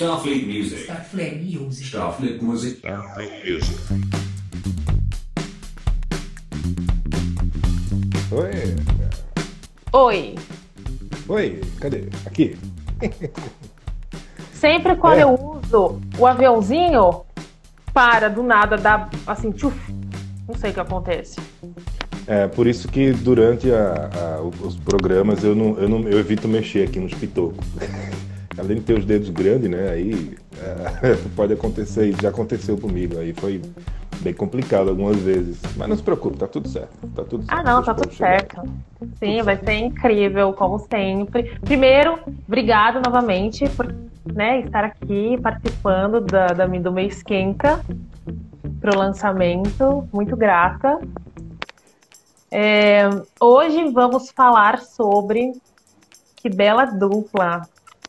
Starfleet Music. Starfleet Music. Starfleet Music. Starfleet Music. Oi. Oi. Oi, cadê? Aqui. Sempre quando É. eu uso o aviãozinho, para do nada, dá assim, tchuf. Não sei o que acontece. É, por isso que durante a- a- os programas eu, não, eu, não, eu evito mexer aqui nos pitocos. Além de ter os dedos grandes, né? Aí é, pode acontecer, já aconteceu comigo. Aí foi bem complicado algumas vezes. Mas não se preocupe, tá tudo certo. Tá tudo certo. Ah, não, tá tudo certo. Sim, vai ser incrível, como sempre. Primeiro, obrigado novamente por né, estar aqui participando da, da, do mês Esquenta para o lançamento. Muito grata. É, hoje vamos falar sobre que bela dupla.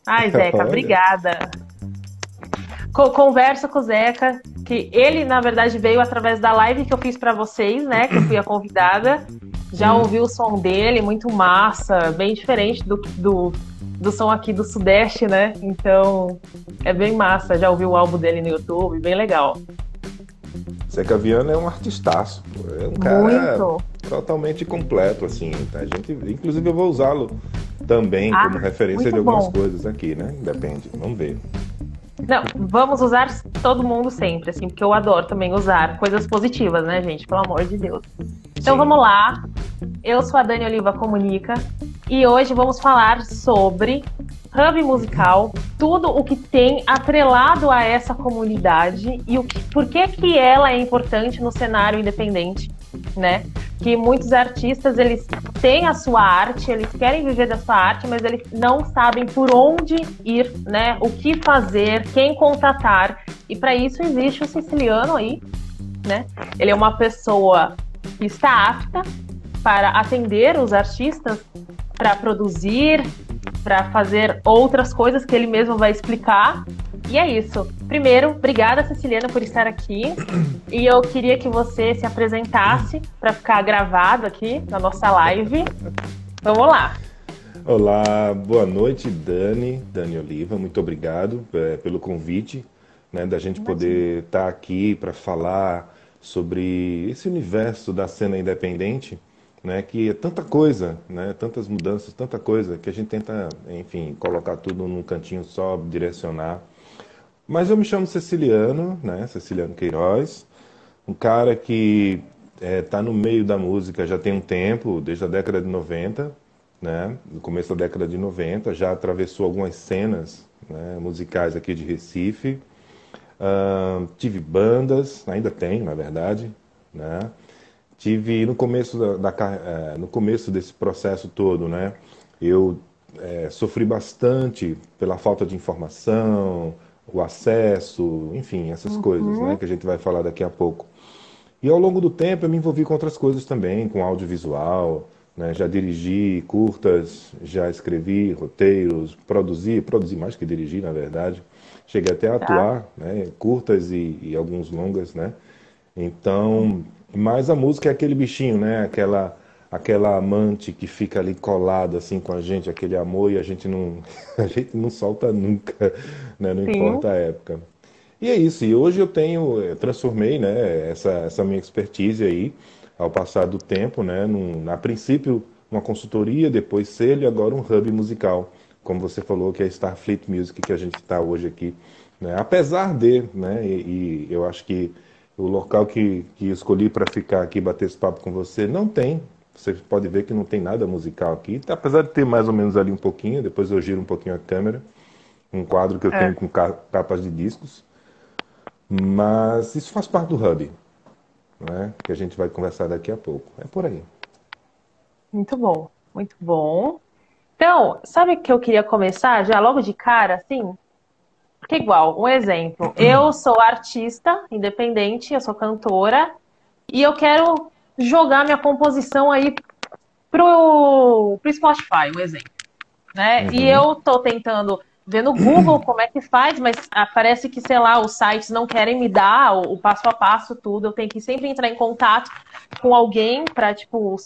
Ai, Zeca, Olha. obrigada. Co- Conversa com o Zeca, que ele, na verdade, veio através da live que eu fiz para vocês, né? Que eu fui a convidada. Já ouvi o som dele, muito massa, bem diferente do, do, do som aqui do Sudeste, né? Então, é bem massa. Já ouvi o álbum dele no YouTube, bem legal. Zeca Viana é um artistaço. pô. É um cara Muito. totalmente completo, assim. tá? A gente, inclusive eu vou usá-lo também Ah, como referência de algumas bom. coisas aqui, né? Depende, vamos ver. Não, vamos usar todo mundo sempre, assim, porque eu adoro também usar coisas positivas, né, gente? Pelo amor de Deus. Então Sim. vamos lá. Eu sou a Dani Oliva Comunica e hoje vamos falar sobre hub musical, tudo o que tem atrelado a essa comunidade e o que, por que que ela é importante no cenário independente, né? Que muitos artistas eles têm a sua arte, eles querem viver da sua arte, mas eles não sabem por onde ir, né? O que fazer, quem contratar. E para isso existe o siciliano aí, né? Ele é uma pessoa que está apta para atender os artistas, para produzir, para fazer outras coisas que ele mesmo vai explicar. E é isso. Primeiro, obrigada, Ceciliana, por estar aqui. E eu queria que você se apresentasse para ficar gravado aqui na nossa live. Vamos lá. Olá, boa noite, Dani, Dani Oliva, muito obrigado é, pelo convite, né, da gente poder estar aqui para falar sobre esse universo da cena independente, né, que é tanta coisa, né, tantas mudanças, tanta coisa, que a gente tenta, enfim, colocar tudo num cantinho só, direcionar. Mas eu me chamo Ceciliano, né, Ceciliano Queiroz, um cara que está no meio da música já tem um tempo, desde a década de 90, né? No começo da década de 90, já atravessou algumas cenas né, musicais aqui de Recife. Ahn, tive bandas, ainda tenho, na verdade, né? Tive no começo da, da eh, no começo desse processo todo, né? Eu eh, sofri bastante pela falta de informação, o acesso, enfim, essas coisas, né? Que a gente vai falar daqui a pouco. E ao longo do tempo eu me envolvi com outras coisas também, com audiovisual, né? Já dirigi curtas, já escrevi roteiros, produzi, produzi mais que dirigi, na verdade. Cheguei até a atuar, né? Curtas e, e alguns longas, né? Então, mas a música é aquele bichinho, né? Aquela aquela amante que fica ali colada assim com a gente, aquele amor e a gente não a gente não solta nunca, né? Não Sim. importa a época. E é isso. E hoje eu tenho, eh, transformei, né, essa, essa minha expertise aí, ao passar do tempo, né, num, a princípio uma consultoria, depois selo e agora um hub musical, como você falou, que é Starfleet Music, que a gente está hoje aqui. Né? Apesar de, né, e, e eu acho que o local que, que escolhi para ficar aqui, bater esse papo com você, não tem. Você pode ver que não tem nada musical aqui, apesar de ter mais ou menos ali um pouquinho, depois eu giro um pouquinho a câmera, um quadro que eu É. tenho com ca- capas de discos. Mas isso faz parte do hub, né? Que a gente vai conversar daqui a pouco. É por aí. Muito bom, muito bom. Então, sabe que eu queria começar já logo de cara, assim? Porque igual, um exemplo. Eu sou artista independente, eu sou cantora, e eu quero jogar minha composição aí pro, pro Spotify, um exemplo. Né? E eu tô tentando ver no Google como é que faz, mas parece que, sei lá, os sites não querem me dar o, o passo a passo, tudo. Eu tenho que sempre entrar em contato com alguém para, tipo,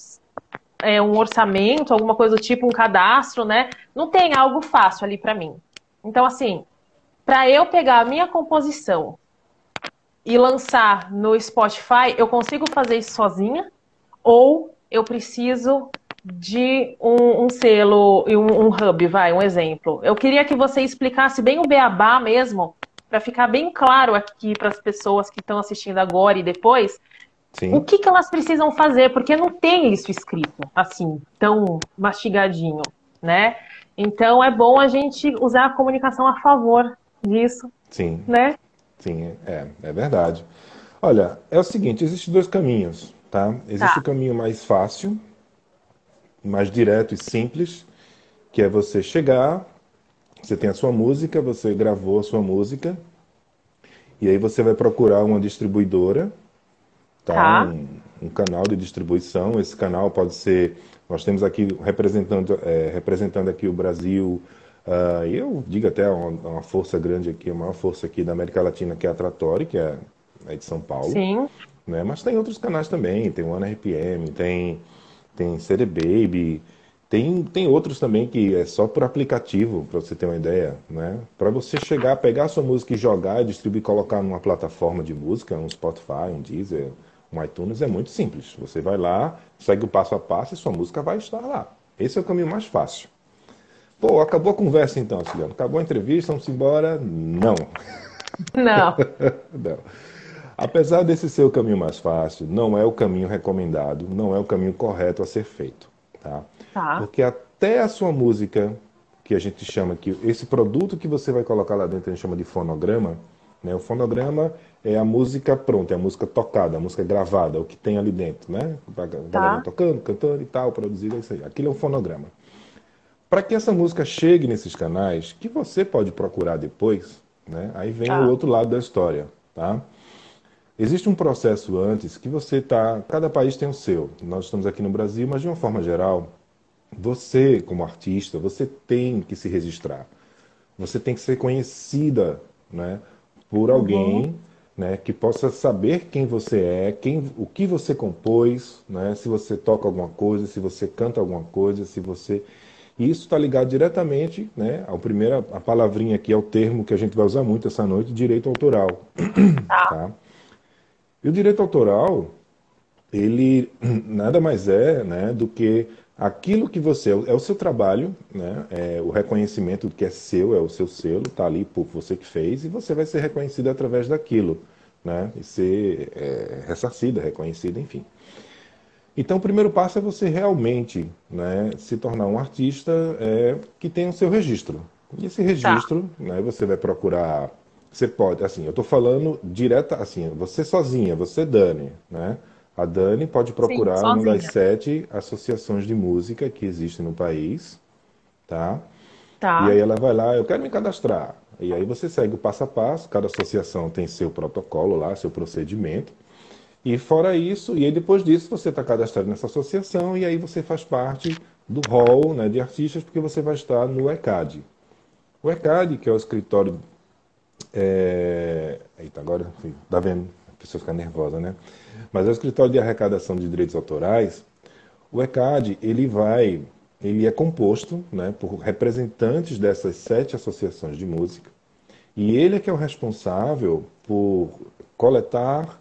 é, um orçamento, alguma coisa do tipo, um cadastro, né? Não tem algo fácil ali para mim. Então, assim, para eu pegar a minha composição e lançar no Spotify, eu consigo fazer isso sozinha? Ou eu preciso de um, um selo e um, um, hub, vai, um exemplo. Eu queria que você explicasse bem o beabá mesmo, para ficar bem claro aqui para as pessoas que estão assistindo agora e depois, Sim. o que, que elas precisam fazer, porque não tem isso escrito assim, tão mastigadinho, né? Então é bom a gente usar a comunicação a favor disso. Sim. Né? Sim, é, é verdade. Olha, é o seguinte, existem dois caminhos, tá? Existe tá. o caminho mais fácil, mais direto e simples, que é você chegar, você tem a sua música, você gravou a sua música, e aí você vai procurar uma distribuidora, tá? tá. Um, um, canal de distribuição. Esse canal pode ser, nós temos aqui representando, é, representando aqui o Brasil, uh, eu digo até uma, uma, força grande aqui, a maior força aqui da América Latina, que é a Tratori, que é, é de São Paulo. Sim. Né? Mas tem outros canais também, tem o Ana RPM, tem tem CD Baby, tem, tem outros também que é só por aplicativo, para você ter uma ideia, né? Para você chegar, pegar a sua música e jogar, distribuir, colocar numa plataforma de música, um Spotify, um Deezer, um iTunes, é muito simples. Você vai lá, segue o passo a passo e sua música vai estar lá. Esse é o caminho mais fácil. Pô, acabou a conversa então, Ciliano. Acabou a entrevista, vamos embora? Não. Não. Não. Apesar desse ser o caminho mais fácil, não é o caminho recomendado, não é o caminho correto a ser feito. Tá? tá. Porque até a sua música, que a gente chama que esse produto que você vai colocar lá dentro, a gente chama de fonograma, né? O fonograma é a música pronta, é a música tocada, a música gravada, o que tem ali dentro, né? Tá. Tocando, cantando e tal, produzido, é isso aí. Aquilo é um fonograma. Para que essa música chegue nesses canais, que você pode procurar depois, né? Aí vem tá. o outro lado da história, tá? Existe um processo antes que você está. Cada país tem o seu. Nós estamos aqui no Brasil, mas de uma forma geral, você, como artista, você tem que se registrar. Você tem que ser conhecida né, por alguém uhum. né, que possa saber quem você é, quem, o que você compôs, né, se você toca alguma coisa, se você canta alguma coisa, se você. E isso está ligado diretamente né, ao primeiro, a palavrinha aqui, é o termo que a gente vai usar muito essa noite, direito autoral. Ah. tá? E o direito autoral, ele nada mais é né, do que aquilo que você. É o seu trabalho, né, é o reconhecimento do que é seu, é o seu selo, está ali por você que fez, e você vai ser reconhecido através daquilo. Né, e ser é, ressarcido, reconhecido, enfim. Então, o primeiro passo é você realmente né, se tornar um artista é, que tenha o seu registro. E esse registro, tá. né, você vai procurar você pode, assim, eu estou falando direta, assim, você sozinha, você Dani, né? A Dani pode procurar Sim, uma das sete associações de música que existem no país, tá? Tá. E aí ela vai lá, eu quero me cadastrar. E aí você segue o passo a passo, cada associação tem seu protocolo lá, seu procedimento. E fora isso, e aí depois disso você está cadastrado nessa associação e aí você faz parte do hall né, de artistas, porque você vai estar no ECAD. O ECAD, que é o escritório é... Eita, agora, tá vendo? A pessoa fica nervosa, né? Mas é o escritório de arrecadação de direitos autorais. O ECAD, ele vai, ele é composto né, por representantes dessas sete associações de música. E ele é que é o responsável por coletar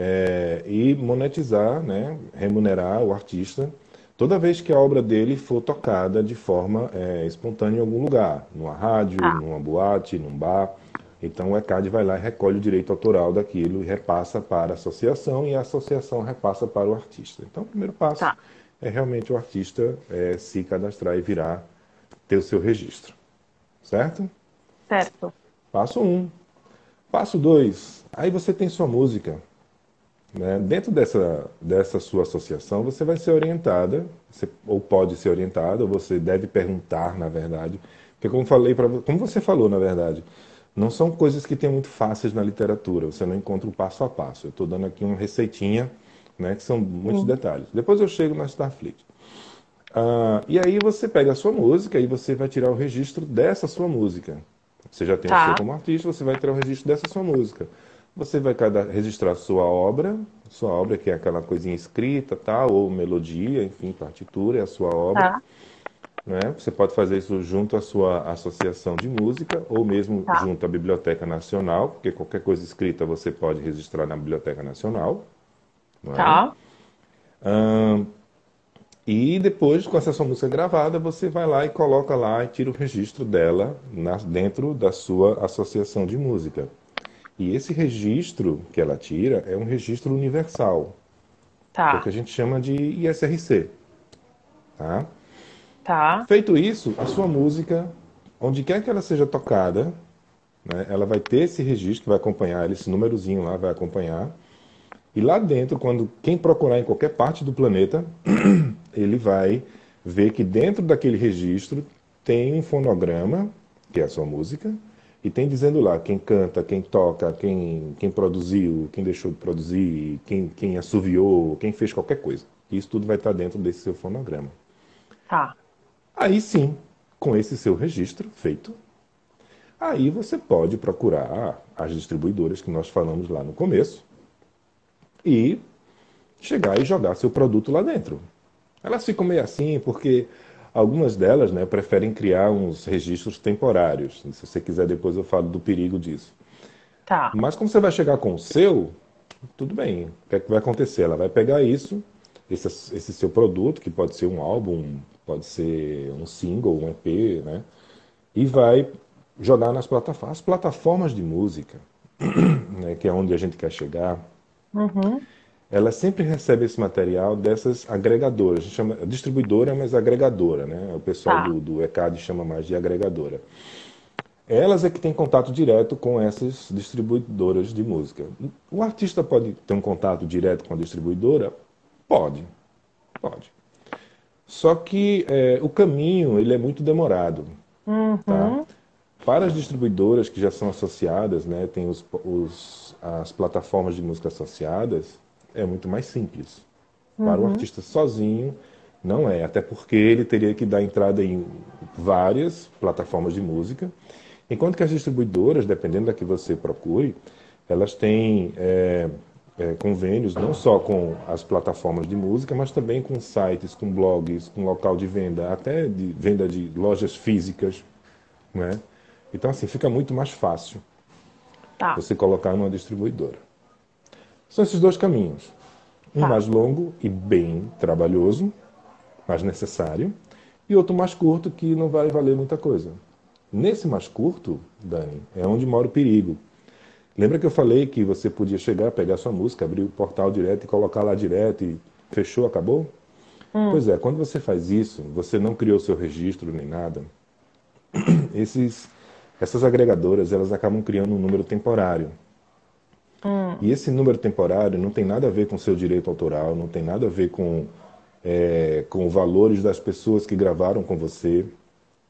é, e monetizar, né, remunerar o artista toda vez que a obra dele for tocada de forma é, espontânea em algum lugar, numa rádio, ah. numa boate, num bar. Então o ECAD vai lá e recolhe o direito autoral daquilo e repassa para a associação e a associação repassa para o artista. Então o primeiro passo tá. é realmente o artista é, se cadastrar e virar, ter o seu registro. Certo? Certo. Passo um. Passo dois. Aí você tem sua música. Né? Dentro dessa, dessa sua associação, você vai ser orientada, você, ou pode ser orientada, ou você deve perguntar, na verdade. Porque como falei para como você falou, na verdade, não são coisas que tem muito fáceis na literatura, você não encontra o passo a passo. Eu estou dando aqui uma receitinha, né, que são muitos uhum. detalhes. Depois eu chego na Starfleet. Ah, e aí você pega a sua música e você vai tirar o registro dessa sua música. Você já tem tá. o seu como artista, você vai tirar o registro dessa sua música. Você vai registrar sua obra, sua obra que é aquela coisinha escrita, tal, ou melodia, enfim, partitura, é a sua obra. Tá. Né? Você pode fazer isso junto à sua associação de música ou mesmo Tá. junto à Biblioteca Nacional, porque qualquer coisa escrita você pode registrar na Biblioteca Nacional. é? Tá. E depois, com essa sua música gravada, você vai lá e coloca lá e tira o registro dela na- dentro da sua associação de música. E esse registro que ela tira é um registro universal, que é o Tá. que a gente chama de ISRC. Tá? Tá. Feito isso, a sua música, onde quer que ela seja tocada, né, ela vai ter esse registro que vai acompanhar, esse númerozinho lá vai acompanhar. E lá dentro, quando quem procurar em qualquer parte do planeta, ele vai ver que dentro daquele registro tem um fonograma, que é a sua música, e tem dizendo lá quem canta, quem toca, quem, quem produziu, quem deixou de produzir, quem, quem assoviou, quem fez qualquer coisa. Isso tudo vai estar dentro desse seu fonograma. Tá. Aí sim, com esse seu registro feito, aí você pode procurar as distribuidoras que nós falamos lá no começo e chegar e jogar seu produto lá dentro. Elas ficam meio assim porque algumas delas né, preferem criar uns registros temporários. Se você quiser, depois eu falo do perigo disso. Tá. Mas como você vai chegar com o seu, tudo bem. O que é que vai acontecer? Ela vai pegar isso, esse, esse seu produto, que pode ser um álbum, pode ser um single, um EP, né? E vai jogar nas plataformas. As plataformas de música, né, que é onde a gente quer chegar, Uhum. Ela sempre recebe esse material dessas agregadoras. A gente chama distribuidora, mas agregadora, né? O pessoal Tá. do, do ECAD chama mais de agregadora. Elas é que têm contato direto com essas distribuidoras de música. O artista pode ter um contato direto com a distribuidora? Pode, pode. Só que é, o caminho ele é muito demorado. Tá? Uhum. Para as distribuidoras que já são associadas, né, tem os, os- as plataformas de música associadas, é muito mais simples. Para o artista sozinho, não é. Até porque ele teria que dar entrada em várias plataformas de música, enquanto que as distribuidoras, dependendo da que você procure, elas têm é, é, convênios não só com as plataformas de música, mas também com sites, com blogs, com local de venda, até de venda de lojas físicas, né? Então, assim, fica muito mais fácil Tá. você colocar numa distribuidora. São esses dois caminhos. Um Tá. mais longo e bem trabalhoso, mais necessário, e outro mais curto que não vai valer muita coisa. Nesse mais curto, Dani, é onde mora o perigo. Lembra que eu falei que você podia chegar, pegar sua música, abrir o portal direto e colocar lá direto e fechou, acabou? Pois é, quando você faz isso, você não criou seu registro nem nada, esses, essas agregadoras elas acabam criando um número temporário. E esse número temporário não tem nada a ver com seu direito autoral, não tem nada a ver com, é, com valores das pessoas que gravaram com você.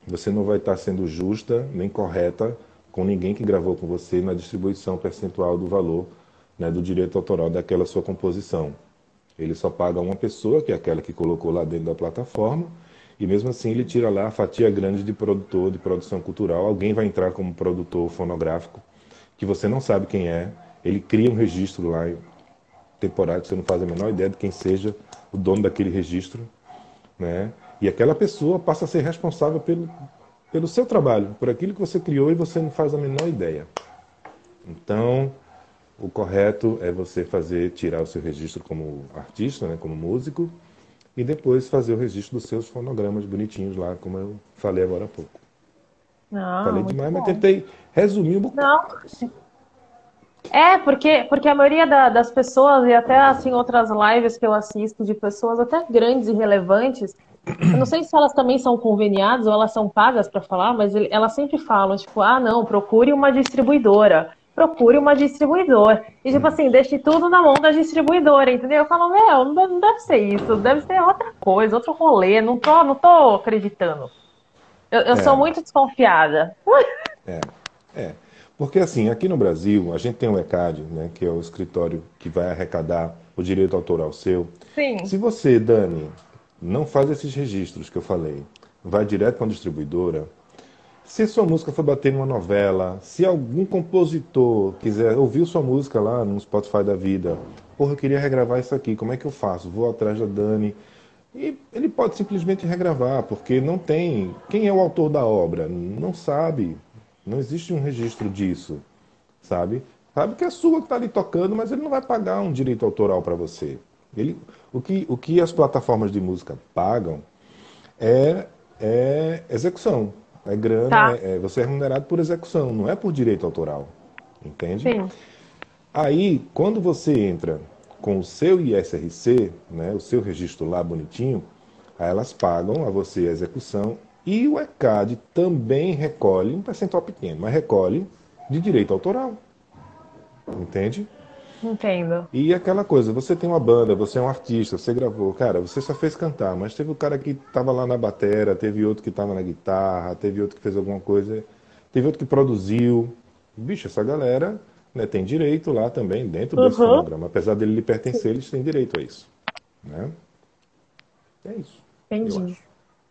Você não vai estar sendo justa nem correta com ninguém que gravou com você na distribuição percentual do valor né, do direito autoral daquela sua composição. Ele só paga uma pessoa, que é aquela que colocou lá dentro da plataforma, e mesmo assim ele tira lá a fatia grande de produtor, de produção cultural. Alguém vai entrar como produtor fonográfico, que você não sabe quem é. Ele cria um registro lá temporário, você não faz a menor ideia de quem seja o dono daquele registro. Né? E aquela pessoa passa a ser responsável pelo, pelo seu trabalho, por aquilo que você criou e você não faz a menor ideia. Então, o correto é você fazer, tirar o seu registro como artista, né, como músico, e depois fazer o registro dos seus fonogramas bonitinhos lá, como eu falei agora há pouco. Não, falei Ah, muito demais, mas bom. tentei resumir um bocado. Não. É, porque, porque a maioria da- das pessoas, e até assim outras lives que eu assisto de pessoas até grandes e relevantes, eu não sei se elas também são conveniadas ou elas são pagas para falar, mas elas sempre falam, tipo, ah, não, procure uma distribuidora, procure uma distribuidora. E tipo assim, deixe tudo na mão da distribuidora, entendeu? Eu falo, meu, não deve, não deve ser isso, deve ser outra coisa, outro rolê, não tô, não tô acreditando. Eu, eu É. sou muito desconfiada. É, é. Porque assim, aqui no Brasil, a gente tem o ECAD, né, que é o escritório que vai arrecadar o direito autoral seu. Sim. Se você, Dani, não faz esses registros que eu falei, vai direto para a distribuidora, se sua música for bater numa novela, se algum compositor quiser ouvir sua música lá no Spotify da vida, porra, eu queria regravar isso aqui, como é que eu faço? Vou atrás da Dani, E ele pode simplesmente regravar, porque não tem. Quem é o autor da obra? Não sabe. Não existe um registro disso, sabe? Sabe que é sua que está ali tocando, mas ele não vai pagar um direito autoral para você. Ele, o, que, o que as plataformas de música pagam é, é execução. É grana, tá. é, é, você é remunerado por execução, não é por direito autoral. Entende? Sim. Aí, quando você entra com o seu ISRC, né, o seu registro lá bonitinho, aí elas pagam a você a execução e o ECAD também recolhe, um percentual pequeno, mas recolhe de direito autoral. Entende? Entendo. E aquela coisa, você tem uma banda, você é um artista, você gravou, cara, você só fez cantar, mas teve o um cara que estava lá na batera, teve outro que estava na guitarra, teve outro que fez alguma coisa, teve outro que produziu. Bicho, essa galera né, tem direito lá também, dentro desse uhum. programa. Apesar dele lhe pertencer, eles têm direito a isso. Né? É isso. Entendi.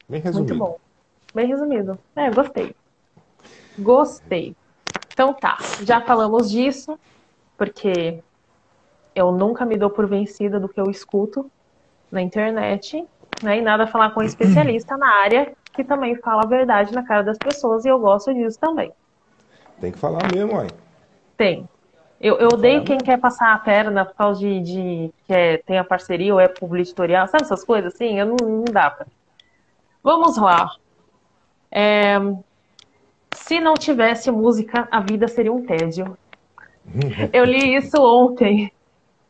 Bem resumido. Muito bom. Bem resumido. É, gostei. Gostei. Então tá, já falamos disso, porque eu nunca me dou por vencida do que eu escuto na internet, né? E nada falar com um especialista na área que também fala a verdade na cara das pessoas e eu gosto disso também. Tem que falar mesmo, mãe. Tem. Eu, eu odeio quem quer passar a perna por causa de, de que é, tem a parceria ou é publicitorial, sabe essas coisas assim? Eu não, não dá pra. Vamos lá. É, se não tivesse música, a vida seria um tédio. Eu li isso ontem.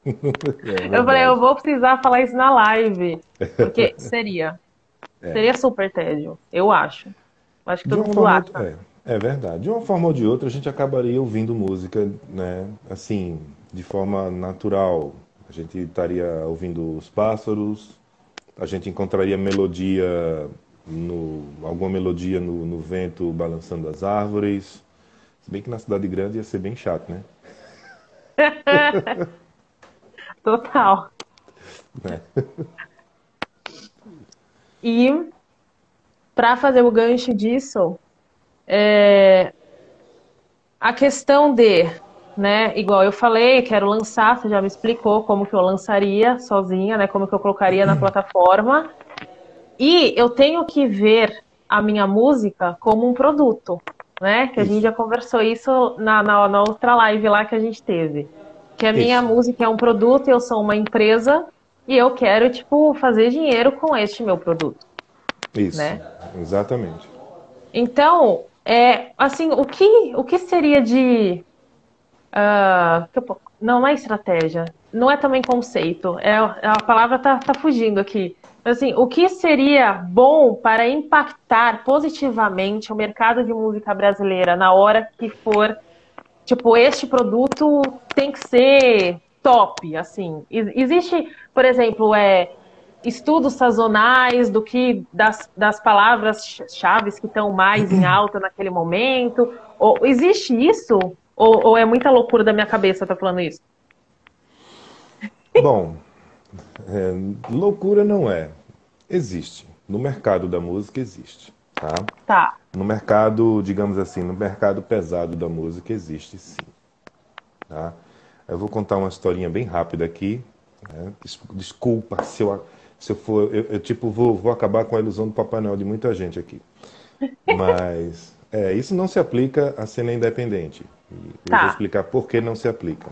É eu falei, eu vou precisar falar isso na live. Porque seria. É. Seria super tédio, eu acho. Acho que todo mundo forma, acha. É, é, verdade. De uma forma ou de outra, a gente acabaria ouvindo música, né? Assim, de forma natural. A gente estaria ouvindo os pássaros, a gente encontraria melodia, no, alguma melodia no, no vento balançando as árvores. Se bem que na cidade grande ia ser bem chato, né? Total. É. E para fazer o gancho disso, é, a questão de, né, igual eu falei, quero lançar, você já me explicou como que eu lançaria sozinha, né, como que eu colocaria na plataforma. E eu tenho que ver a minha música como um produto, né? Que a gente já conversou isso na, na, na outra live lá que a gente teve que a minha Isso. música é um produto, eu sou uma empresa e eu quero, tipo, fazer dinheiro com este meu produto. Isso, né? exatamente. Então, é, assim, o que, o que seria de... Uh, não, não é estratégia, não é também conceito, é, a palavra tá, tá fugindo aqui. Assim, o que seria bom para impactar positivamente o mercado de música brasileira na hora que for tipo, este produto tem que ser top, assim. Existe, por exemplo, é, estudos sazonais do que das, das palavras-chave que estão mais em alta naquele momento? Ou, existe isso? Ou, ou, é muita loucura da minha cabeça estar tá falando isso? Bom, é, loucura não é. Existe. No mercado da música existe. Tá? Tá. No mercado, digamos assim, no mercado pesado da música existe sim. Tá? Eu vou contar uma historinha bem rápida aqui. Né? Desculpa se eu, se eu for. Eu, eu, tipo, vou, vou acabar com a ilusão do Papai Noel de muita gente aqui. Mas é, isso não se aplica à cena independente. Eu tá. vou explicar por que não se aplica.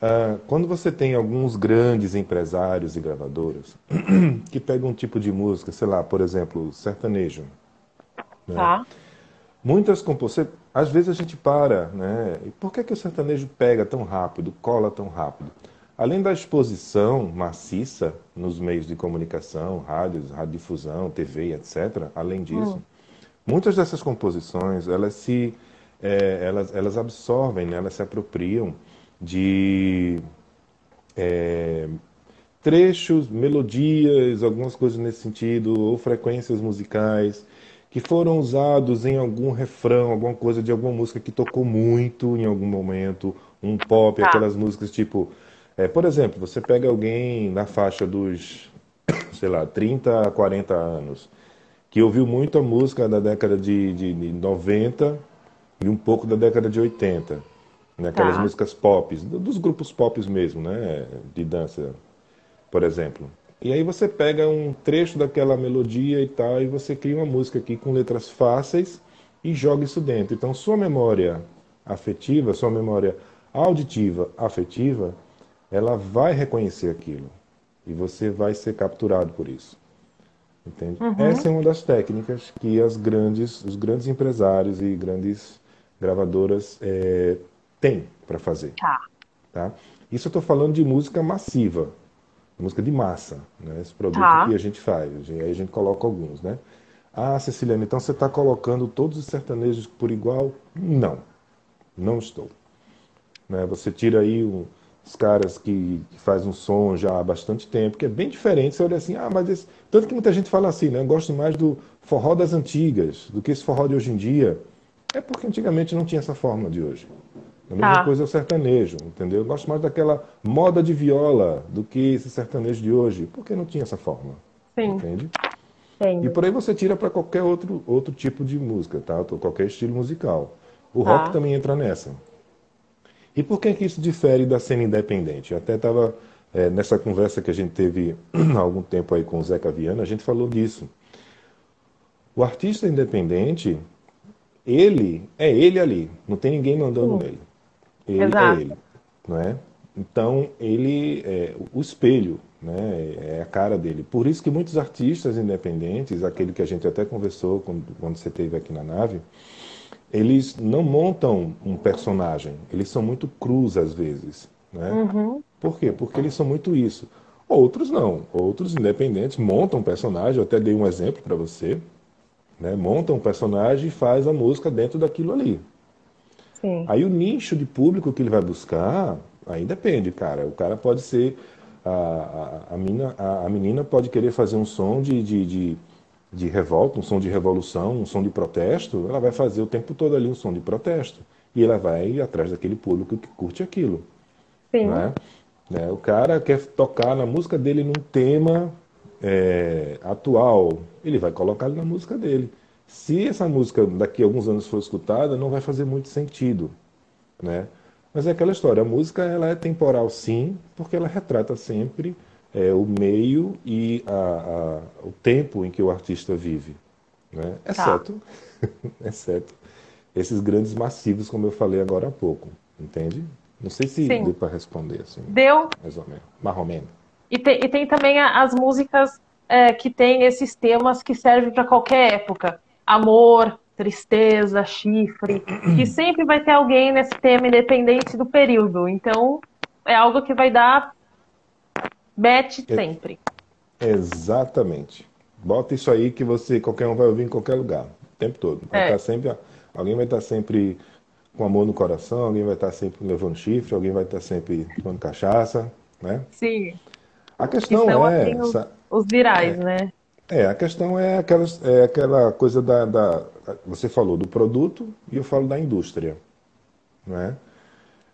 Uh, quando você tem alguns grandes empresários e gravadoras que pegam um tipo de música, sei lá, por exemplo, sertanejo. Né? Tá. Muitas composições, às vezes a gente para, né? E por que, que o sertanejo pega tão rápido, cola tão rápido? Além da exposição maciça nos meios de comunicação, rádios, radiodifusão, TV, etc., além disso, hum. muitas dessas composições, elas se, é, elas, elas absorvem, né? elas se apropriam de é, trechos, melodias, algumas coisas nesse sentido, ou frequências musicais que foram usados em algum refrão, alguma coisa de alguma música que tocou muito em algum momento, um pop, tá. aquelas músicas tipo, é, por exemplo, você pega alguém na faixa dos, sei lá, 30 a 40 anos, que ouviu muito a música da década de, de, de 90 e um pouco da década de 80 né? Aquelas tá. músicas pop, dos grupos pop mesmo, né? De dança, por exemplo. E aí você pega um trecho daquela melodia e tal, e você cria uma música aqui com letras fáceis e joga isso dentro. Então, sua memória afetiva, sua memória auditiva afetiva, ela vai reconhecer aquilo. E você vai ser capturado por isso. Entende? Uhum. Essa é uma das técnicas que as grandes, os grandes empresários e grandes gravadoras é, têm para fazer. Tá. tá? Isso eu estou falando de música massiva, música de massa, né? Esse produto tá. que a gente faz. Aí a gente coloca alguns, né? Ah, Ceciliane, então você está colocando todos os sertanejos por igual? Não, não estou. Né? Você tira aí um, os caras que, que faz um som já há bastante tempo, que é bem diferente. Você olha assim, ah, mas esse... tanto que muita gente fala assim, né? Eu gosto mais do forró das antigas do que esse forró de hoje em dia. É porque antigamente não tinha essa forma de hoje. A mesma tá. coisa é o sertanejo, entendeu? Eu gosto mais daquela moda de viola do que esse sertanejo de hoje, porque não tinha essa forma. Sim. Entende? Entendi. E por aí você tira para qualquer outro, outro tipo de música, tá? Qualquer estilo musical. O tá. rock também entra nessa. E por que, que isso difere da cena independente? Eu até estava é, nessa conversa que a gente teve há algum tempo aí com o Zeca Viana, a gente falou disso. O artista independente, ele é ele ali, não tem ninguém mandando Sim. nele. Ele é Exato. é ele, não é? Então ele é o espelho, né? É a cara dele. Por isso que muitos artistas independentes, aquele que a gente até conversou quando, quando você esteve aqui na nave, eles não montam um personagem, eles são muito crus às vezes, né? Uhum. Por quê? Porque eles são muito isso. Outros não, outros independentes montam um personagem, eu até dei um exemplo para você, né? Montam um personagem e faz a música dentro daquilo ali. Sim. Aí o nicho de público que ele vai buscar, aí depende, cara. O cara pode ser. A, a, a, mina, a, a menina pode querer fazer um som de, de, de, de, revolta, um som de revolução, um som de protesto. Ela vai fazer o tempo todo ali um som de protesto. E ela vai atrás daquele público que curte aquilo. Sim. Né? É, o cara quer tocar na música dele num tema é, atual, ele vai colocar na música dele se essa música daqui a alguns anos for escutada, não vai fazer muito sentido, né? Mas é aquela história, a música ela é temporal sim, porque ela retrata sempre é, o meio e a, a, o tempo em que o artista vive, né? Exceto, tá. exceto esses grandes massivos, como eu falei agora há pouco, entende? Não sei se sim. deu para responder assim. Deu. Mais ou menos. Mais. E tem, e tem também as músicas é, que têm esses temas que servem para qualquer época amor, tristeza, chifre, que sempre vai ter alguém nesse tema independente do período. Então, é algo que vai dar bet é, sempre. Exatamente. Bota isso aí que você qualquer um vai ouvir em qualquer lugar, o tempo todo. Vai é. estar sempre, alguém vai estar sempre com amor no coração, alguém vai estar sempre levando chifre, alguém vai estar sempre tomando cachaça, né? Sim. A questão é assim, os, os virais, é, né? É, a questão é aquela, é aquela coisa da, da, Você falou do produto e eu falo da indústria. Né?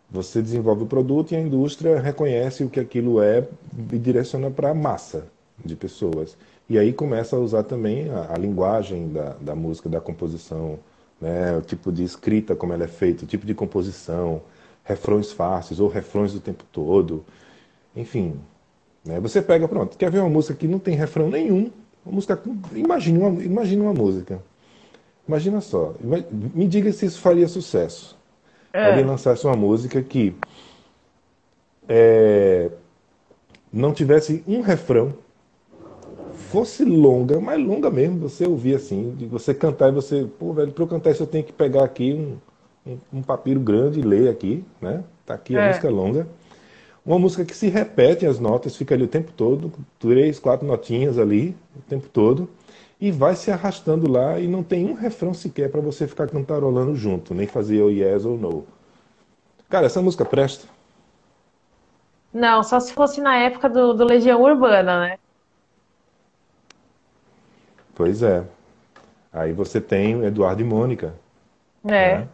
Você desenvolve o produto e a indústria reconhece o que aquilo é e direciona para a massa de pessoas. E aí começa a usar também a, a linguagem da, da música, da composição, né? o tipo de escrita, como ela é feita, o tipo de composição, refrões fáceis ou refrões do tempo todo. Enfim, né? você pega, pronto, quer ver uma música que não tem refrão nenhum, uma música. Imagine uma, imagine uma música. Imagina só. Me diga se isso faria sucesso. É. Alguém lançasse uma música que é, não tivesse um refrão, fosse longa, mas longa mesmo, você ouvir assim, de você cantar e você, pô, velho, para eu cantar isso eu tenho que pegar aqui um, um, um papiro grande e ler aqui, né? Tá aqui a é. música longa. Uma música que se repete as notas, fica ali o tempo todo, três, quatro notinhas ali, o tempo todo, e vai se arrastando lá e não tem um refrão sequer para você ficar cantarolando junto, nem fazer o yes ou no. Cara, essa música presta? Não, só se fosse na época do, do Legião Urbana, né? Pois é. Aí você tem Eduardo e Mônica. É. Né?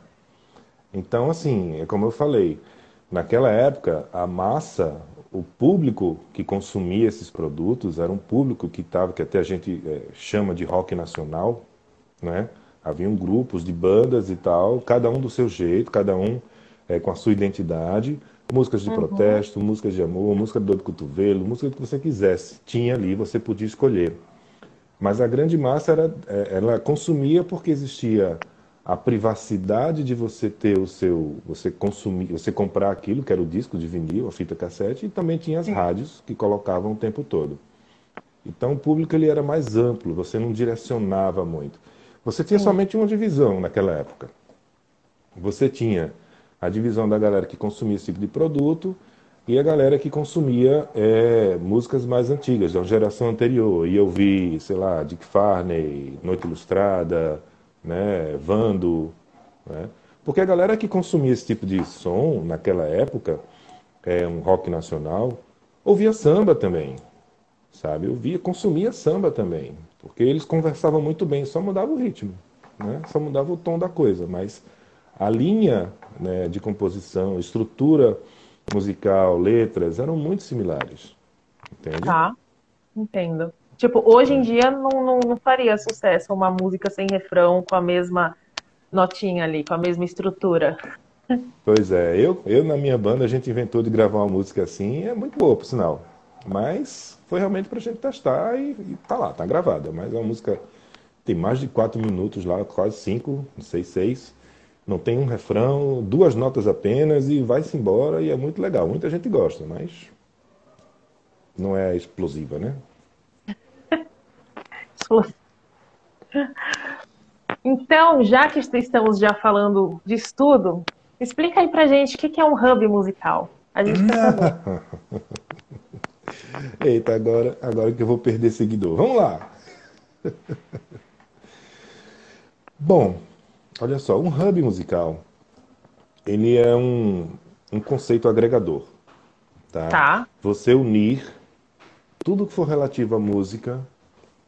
Então, assim, é como eu falei, Naquela época, a massa, o público que consumia esses produtos era um público que estava, que até a gente é, chama de rock nacional, né? Haviam grupos de bandas e tal, cada um do seu jeito, cada um é, com a sua identidade, Músicas de uhum. protesto, músicas de amor, música de dor de cotovelo, música que você quisesse. Tinha ali, você podia escolher. Mas a grande massa era, é, ela consumia porque existia a privacidade de você ter o seu, você consumir, você comprar aquilo que era o disco de vinil, a fita cassete, e também tinha as rádios que colocavam o tempo todo. Então o público ele era mais amplo, você não direcionava muito. Você tinha Sim. somente uma divisão naquela época. Você tinha a divisão da galera que consumia esse tipo de produto e a galera que consumia é, músicas mais antigas, da geração anterior. E eu vi, sei lá, Dick Farney, Noite Ilustrada, né, Vando. Né? Porque a galera que consumia esse tipo de som naquela época, é, um rock nacional, ouvia samba também. Sabe? Eu via, consumia samba também. Porque eles conversavam muito bem, só mudava o ritmo. Né? Só mudava o tom da coisa. Mas a linha né, de composição, estrutura musical, letras, eram muito similares. Entende? Tá, entendo. Tipo, hoje em dia não, não, não faria sucesso uma música sem refrão, com a mesma notinha ali, com a mesma estrutura. Pois é, eu, eu na minha banda a gente inventou de gravar uma música assim, é muito boa, por sinal. Mas foi realmente pra gente testar e, e tá lá, tá gravada. Mas é uma música tem mais de quatro minutos lá, quase cinco, não sei, seis não tem um refrão, duas notas apenas e vai-se embora e é muito legal. Muita gente gosta, mas não é explosiva, né? Então, já que estamos já falando de estudo, explica aí pra gente o que é um hub musical. A gente quer Eita, agora, agora que eu vou perder seguidor. Vamos lá! Bom, Olha só, um hub musical, ele é um, um conceito agregador. Tá? tá? Você unir tudo que for relativo à música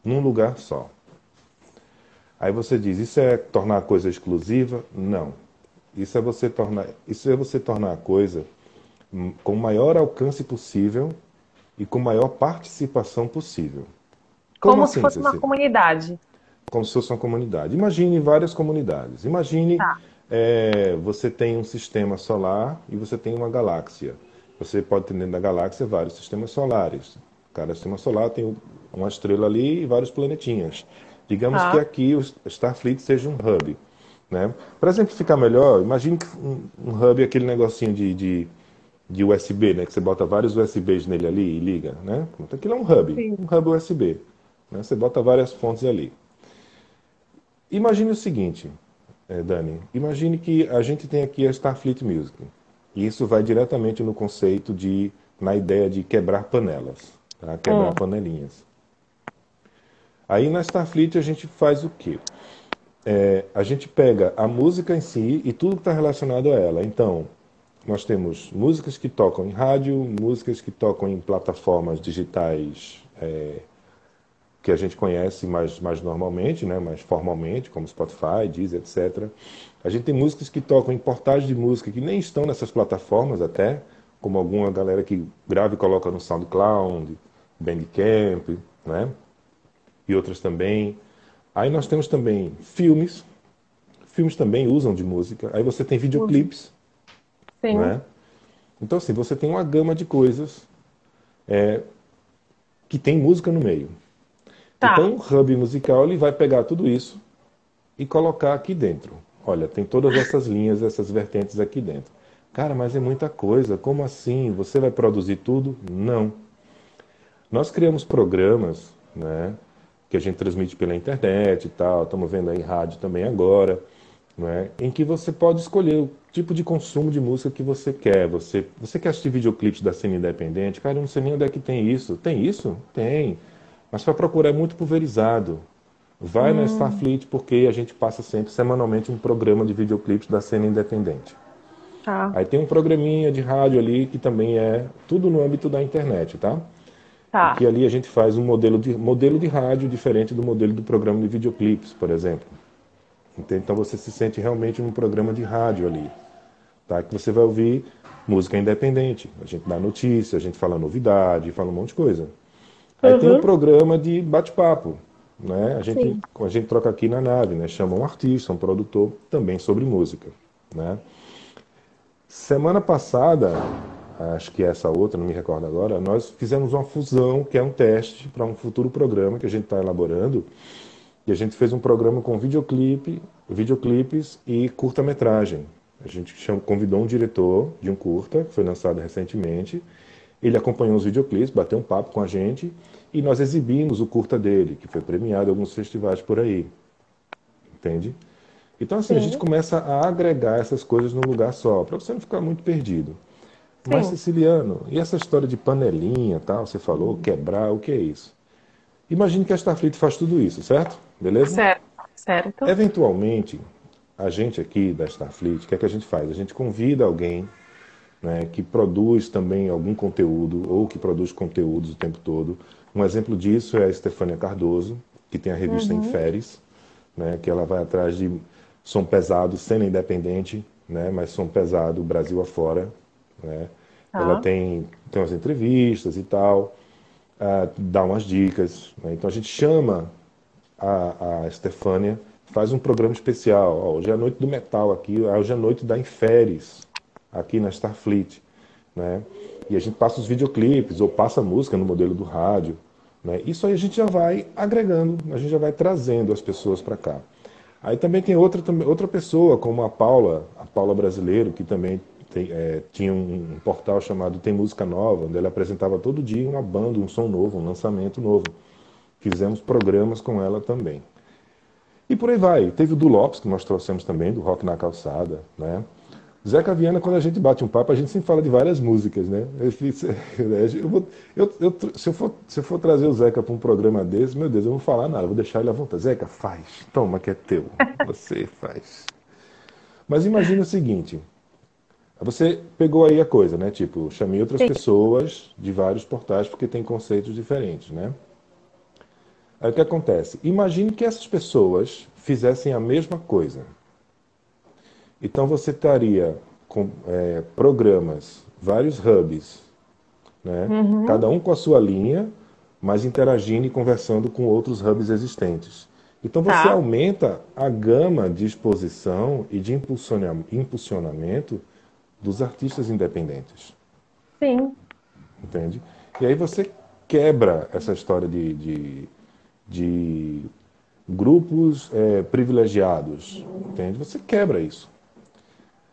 num lugar só. Aí você diz, isso é tornar a coisa exclusiva? Não. Isso é você tornar, isso é você tornar a coisa com o maior alcance possível e com maior participação possível. Como, Como assim, se fosse uma comunidade como se fosse uma comunidade. Imagine várias comunidades. Imagine tá. é, você tem um sistema solar e você tem uma galáxia. Você pode ter dentro da galáxia vários sistemas solares. Cada sistema solar tem uma estrela ali e vários planetinhas. Digamos tá. que aqui o Starfleet seja um hub. Né? Para exemplificar melhor, imagine que um, um hub é aquele negocinho de, de, de, USB, né? que você bota vários USBs nele ali e liga. Né? Aquilo é um hub, Sim. um hub USB. Né? Você bota várias fontes ali. Imagine o seguinte, eh, Dani. Imagine que a gente tem aqui a Starfleet Music. E isso vai diretamente no conceito de, na ideia de quebrar panelas, tá? quebrar hum. panelinhas. Aí na Starfleet a gente faz o quê? É, a gente pega a música em si e tudo que está relacionado a ela. Então, nós temos músicas que tocam em rádio, músicas que tocam em plataformas digitais é, que a gente conhece mais, mais normalmente, né, mais formalmente, como Spotify, Deezer, etc. A gente tem músicas que tocam em portais de música que nem estão nessas plataformas até, como alguma galera que grava e coloca no SoundCloud, Bandcamp, né? E outras também. Aí nós temos também filmes. Filmes também usam de música. Aí você tem videoclipes. Sim. Né? Então, assim, você tem uma gama de coisas é, que tem música no meio. Tá. Então, o hub musical ele vai pegar tudo isso e colocar aqui dentro. Olha, tem todas essas linhas, essas vertentes aqui dentro. Cara, mas é muita coisa. Como assim? Você vai produzir tudo? Não. Nós criamos programas, né, que a gente transmite pela internet e tal. Estamos vendo aí rádio também agora, né, em que você pode escolher o tipo de consumo de música que você quer. Você, você quer assistir videoclipes da cena independente? Cara, eu não sei nem onde é que tem isso. Tem isso? Tem. Mas para procurar é muito pulverizado. Vai hum. na Starfleet porque a gente passa sempre semanalmente um programa de videoclipes da cena independente. Tá. Aí tem um programinha de rádio ali que também é tudo no âmbito da internet, tá? Tá. Que ali a gente faz um modelo de, modelo de rádio diferente do modelo do programa de videoclipes, por exemplo. Então você se sente realmente num programa de rádio ali, tá? Que você vai ouvir música independente. A gente dá notícia, a gente fala novidade, fala um monte de coisa. Aí uhum. tem um programa de bate-papo. Né? A, gente, a gente troca aqui na nave, né? chama um artista, um produtor, também sobre música. Né? Semana passada, acho que é essa outra, não me recordo agora, nós fizemos uma fusão, que é um teste para um futuro programa que a gente está elaborando. E a gente fez um programa com videoclipe, videoclipes e curta-metragem. A gente convidou um diretor de um curta, que foi lançado recentemente. Ele acompanhou os videoclipes, bateu um papo com a gente e nós exibimos o curta dele, que foi premiado em alguns festivais por aí. Entende? Então, assim, Sim. a gente começa a agregar essas coisas num lugar só, para você não ficar muito perdido. Sim. Mas, Siciliano, e essa história de panelinha tal, você falou, quebrar, o que é isso? Imagine que a Starfleet faz tudo isso, certo? Beleza? Certo, certo. Eventualmente, a gente aqui da Starfleet, o que é que a gente faz? A gente convida alguém né, que produz também algum conteúdo ou que produz conteúdos o tempo todo. Um exemplo disso é a Estefânia Cardoso, que tem a revista uhum. Inferes, né, que ela vai atrás de som pesado, cena independente, né, mas som pesado Brasil afora. Né. Ah. Ela tem, tem umas entrevistas e tal, uh, dá umas dicas. Né. Então a gente chama a, a Estefânia, faz um programa especial. Ó, hoje é a noite do metal aqui, hoje é a noite da Inferes, aqui na Starfleet. Né? E a gente passa os videoclipes ou passa a música no modelo do rádio. Né? Isso aí a gente já vai agregando, a gente já vai trazendo as pessoas para cá. Aí também tem outra, outra pessoa, como a Paula, a Paula Brasileiro, que também tem, é, tinha um, portal chamado Tem Música Nova, onde ela apresentava todo dia uma banda, um som novo, um lançamento novo. Fizemos programas com ela também. E por aí vai. Teve o do Lopes, que nós trouxemos também, do Rock na Calçada, né? Zeca Viana, quando a gente bate um papo, a gente sempre fala de várias músicas, né? Eu vou, eu, eu, se, eu for, se eu for trazer o Zeca para um programa desse, meu Deus, eu não vou falar nada, vou deixar ele à vontade. Zeca, faz. Toma, que é teu. Você faz. Mas imagine o seguinte. Você pegou aí a coisa, né? Tipo, chamei outras Sim. pessoas de vários portais porque tem conceitos diferentes, né? Aí o que acontece? Imagine que essas pessoas fizessem a mesma coisa então você estaria com é, programas, vários hubs, né? Uhum. cada um com a sua linha, mas interagindo e conversando com outros hubs existentes. Então você tá. aumenta a gama de exposição e de impulsionamento dos artistas independentes. Sim. Entende? E aí você quebra essa história de, de, de grupos é, privilegiados. Entende? Você quebra isso.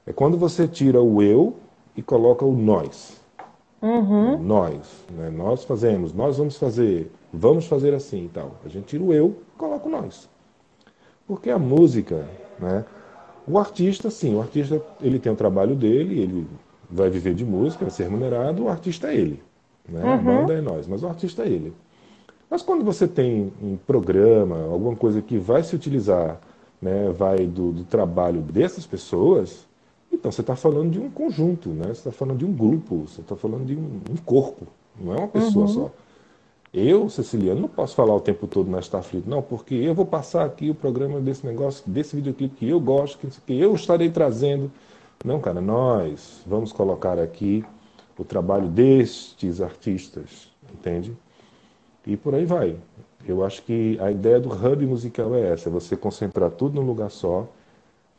É quando você tira o eu e coloca o nós. Uhum. Nós. Né? Nós fazemos, nós vamos fazer, vamos fazer assim e tal. A gente tira o eu e coloca o nós. Porque a música, né? O artista, sim, o artista ele tem o trabalho dele, ele vai viver de música, vai ser remunerado, o artista é ele. Né? Uhum. A banda é nós, mas o artista é ele. Mas quando você tem um programa, alguma coisa que vai se utilizar, né, vai do, do trabalho dessas pessoas, então, você está falando de um conjunto, né? você está falando de um grupo, você está falando de um, um, corpo, não é uma pessoa uhum. só. Eu, Ceciliano, não posso falar o tempo todo na Starfleet, não, porque eu vou passar aqui o programa desse negócio, desse videoclipe que eu gosto, que, que eu estarei trazendo. Não, cara, nós vamos colocar aqui o trabalho destes artistas, entende? E por aí vai. Eu acho que a ideia do hub musical é essa, é você concentrar tudo num lugar só,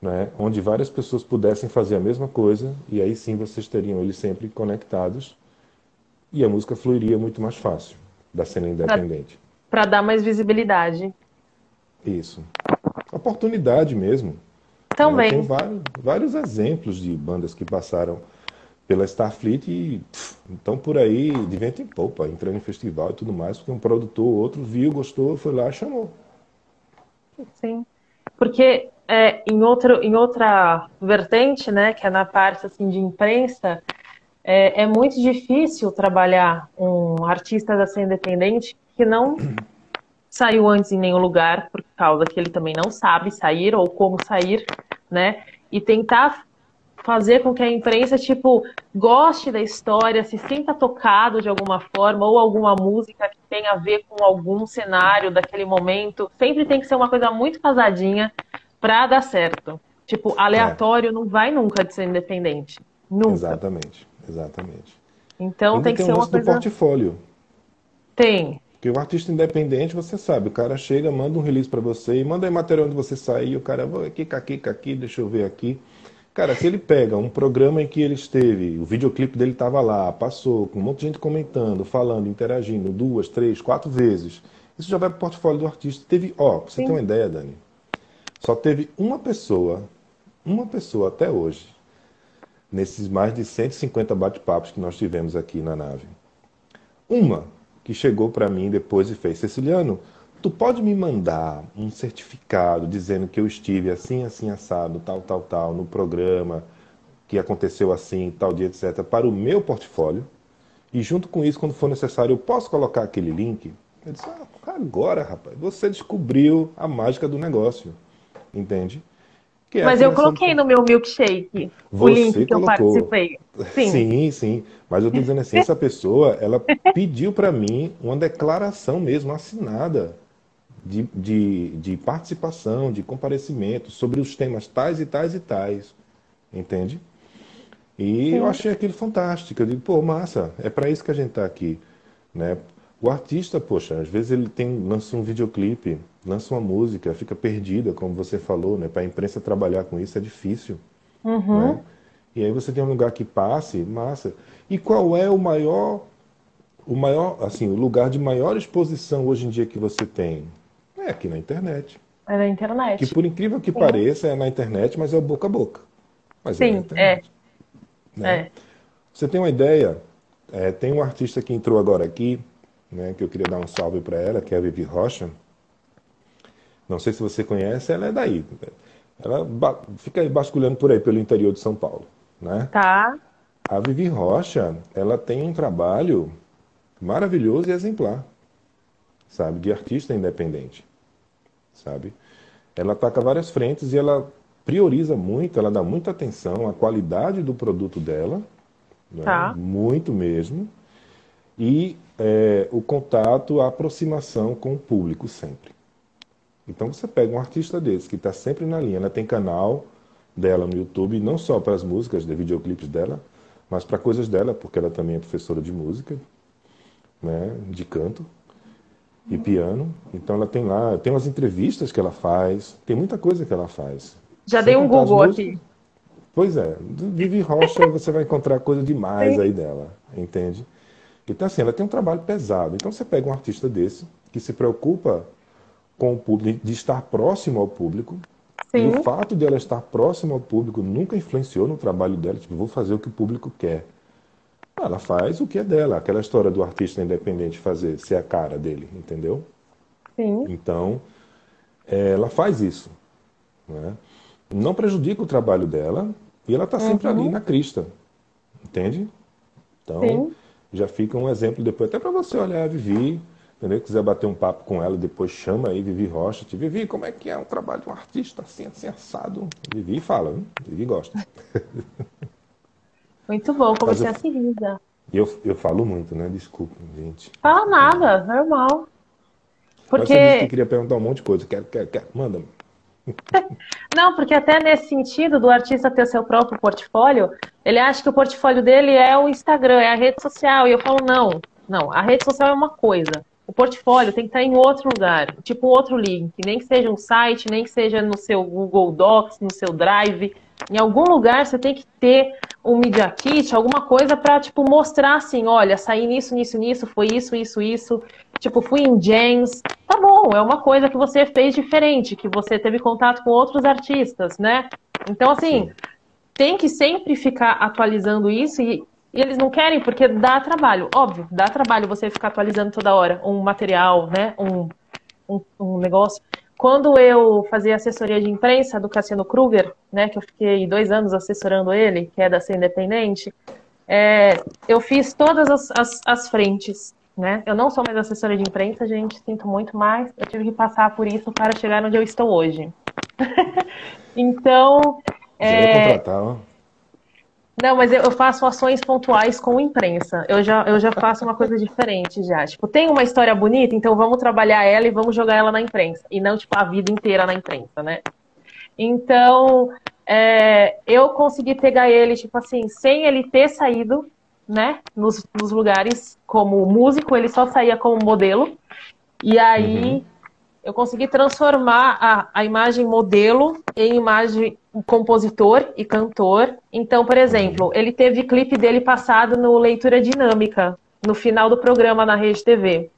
né, onde várias pessoas pudessem fazer a mesma coisa, e aí sim vocês teriam eles sempre conectados, e a música fluiria muito mais fácil da cena independente. Para dar mais visibilidade. Isso. Oportunidade mesmo. Também. Tem vários, vários exemplos de bandas que passaram pela Starfleet e estão por aí de vento em popa, entrando em festival e tudo mais, porque um produtor ou outro viu, gostou, foi lá e chamou. Sim. Porque é, em, outro, em outra vertente, né, que é na parte assim, de imprensa, é, é muito difícil trabalhar um artista da cena independente que não saiu antes em nenhum lugar, por causa que ele também não sabe sair ou como sair, né? E tentar fazer com que a imprensa, tipo, goste da história, se sinta tocado de alguma forma, ou alguma música que tenha a ver com algum cenário daquele momento. Sempre tem que ser uma coisa muito casadinha para dar certo. Tipo, aleatório é. não vai nunca de ser independente. Nunca. Exatamente, exatamente. Então tem que ser uma coisa... do portfólio. Tem. Porque o artista independente, você sabe, o cara chega, manda um release para você e manda aí material onde você sair, o cara, vou aqui, aqui, aqui, deixa eu ver aqui. Cara, se ele pega um programa em que ele esteve, o videoclipe dele estava lá, passou, com um monte de gente comentando, falando, interagindo, duas, três, quatro vezes, isso já vai para o portfólio do artista. Teve, ó, pra você Sim. ter uma ideia, Dani, só teve uma pessoa, uma pessoa até hoje, nesses mais de 150 bate-papos que nós tivemos aqui na nave. Uma que chegou para mim depois e fez, Ceciliano, tu pode me mandar um certificado dizendo que eu estive assim, assim, assado, tal, tal, tal, no programa, que aconteceu assim, tal dia, etc., para o meu portfólio. E junto com isso, quando for necessário, eu posso colocar aquele link? Eu disse, ah, agora, rapaz, você descobriu a mágica do negócio. Entende? É Mas eu coloquei no meu milkshake você o link que colocou. eu participei. Sim. sim, sim. Mas eu estou dizendo assim, essa pessoa, ela pediu para mim uma declaração mesmo assinada de, de, de participação, de comparecimento sobre os temas tais e tais e tais. Entende? E Sim. eu achei aquilo fantástico. Eu digo, pô, massa, é para isso que a gente está aqui. Né? O artista, poxa, às vezes ele tem, lança um videoclipe, lança uma música, fica perdida, como você falou, né? Para a imprensa trabalhar com isso é difícil. Uhum. Né? E aí você tem um lugar que passe, massa. E qual é o maior, o maior, assim, o lugar de maior exposição hoje em dia que você tem? É aqui na internet. É na internet. Que por incrível que Sim. pareça, é na internet, mas é o boca a boca. Mas Sim, é na internet. É. Né? é. Você tem uma ideia? É, tem um artista que entrou agora aqui, né, que eu queria dar um salve para ela, que é a Vivi Rocha. Não sei se você conhece, ela é daí. Ela fica aí basculhando por aí, pelo interior de São Paulo. Né? Tá. A Vivi Rocha, ela tem um trabalho maravilhoso e exemplar, sabe, de artista independente sabe? Ela ataca várias frentes e ela prioriza muito, ela dá muita atenção à qualidade do produto dela, né? tá. muito mesmo, e é, o contato, a aproximação com o público sempre. Então você pega um artista desse que está sempre na linha, ela tem canal dela no YouTube, não só para as músicas, de videoclipes dela, mas para coisas dela, porque ela também é professora de música, né, de canto, e piano. Então ela tem lá, tem umas entrevistas que ela faz, tem muita coisa que ela faz. Já dei um Google aqui. Pois é, Vivi Rocha você vai encontrar coisa demais Sim. aí dela, entende? Então assim, ela tem um trabalho pesado. Então você pega um artista desse que se preocupa com o público, de estar próximo ao público. Sim. E o fato de ela estar próximo ao público nunca influenciou no trabalho dela, tipo, vou fazer o que o público quer. Ela faz o que é dela, aquela história do artista independente fazer, ser a cara dele, entendeu? Sim. Então, é, ela faz isso. Né? Não prejudica o trabalho dela e ela está sempre uhum. ali na crista, entende? Então, Sim. Já fica um exemplo depois, até para você olhar a Vivi, entendeu? Quiser bater um papo com ela, depois chama aí Vivi Rocha, te Vivi, como é que é o trabalho de um artista assim, assim, assado? Vivi fala, hein? Vivi gosta. Muito bom, a seguir já. Eu, eu falo muito, né? Desculpa, gente. Fala nada, normal. Porque... Você queria perguntar um monte de coisa. Quero, quero, quero. Manda. Não, porque até nesse sentido do artista ter seu próprio portfólio, ele acha que o portfólio dele é o Instagram, é a rede social. E eu falo, não, não, a rede social é uma coisa. O portfólio tem que estar em outro lugar, tipo outro link, nem que seja um site, nem que seja no seu Google Docs, no seu Drive. Em algum lugar você tem que ter um Media Kit, alguma coisa para tipo, mostrar assim, olha, saí nisso, nisso, nisso, foi isso, isso, isso. Tipo, fui em James. Tá bom, é uma coisa que você fez diferente, que você teve contato com outros artistas, né? Então, assim, tem que sempre ficar atualizando isso e, e eles não querem porque dá trabalho. Óbvio, dá trabalho você ficar atualizando toda hora um material, né? Um, um, um negócio. Quando eu fazia assessoria de imprensa do Cassiano Kruger, né, que eu fiquei dois anos assessorando ele, que é da Ser Independente, é, eu fiz todas as, as, as, frentes. Né? Eu não sou mais assessora de imprensa, gente, sinto muito mais. Eu tive que passar por isso para chegar onde eu estou hoje. então. É, contratar, ó. Não, mas eu faço ações pontuais com imprensa. Eu já, eu já faço uma coisa diferente já. Tipo, tem uma história bonita, então vamos trabalhar ela e vamos jogar ela na imprensa. E não, tipo, a vida inteira na imprensa, né? Então, é, eu consegui pegar ele, tipo assim, sem ele ter saído, né? Nos, nos lugares como músico, ele só saía como modelo. E aí, uhum. eu consegui transformar a, a imagem modelo em imagem compositor e cantor. Então, por exemplo, uhum. ele teve clipe dele passado no Leitura Dinâmica, no final do programa na Rede TV.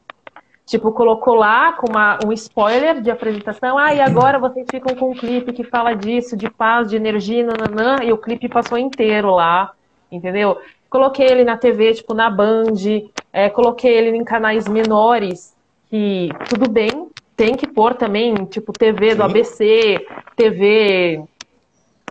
Tipo, colocou lá com uma, um spoiler de apresentação. Ah, e agora vocês ficam com um clipe que fala disso, de paz, de energia, nananã, e o clipe passou inteiro lá, entendeu? Coloquei ele na TV, tipo, na Band, é, coloquei ele em canais menores, que tudo bem, tem que pôr também, tipo, TV do ABC, TV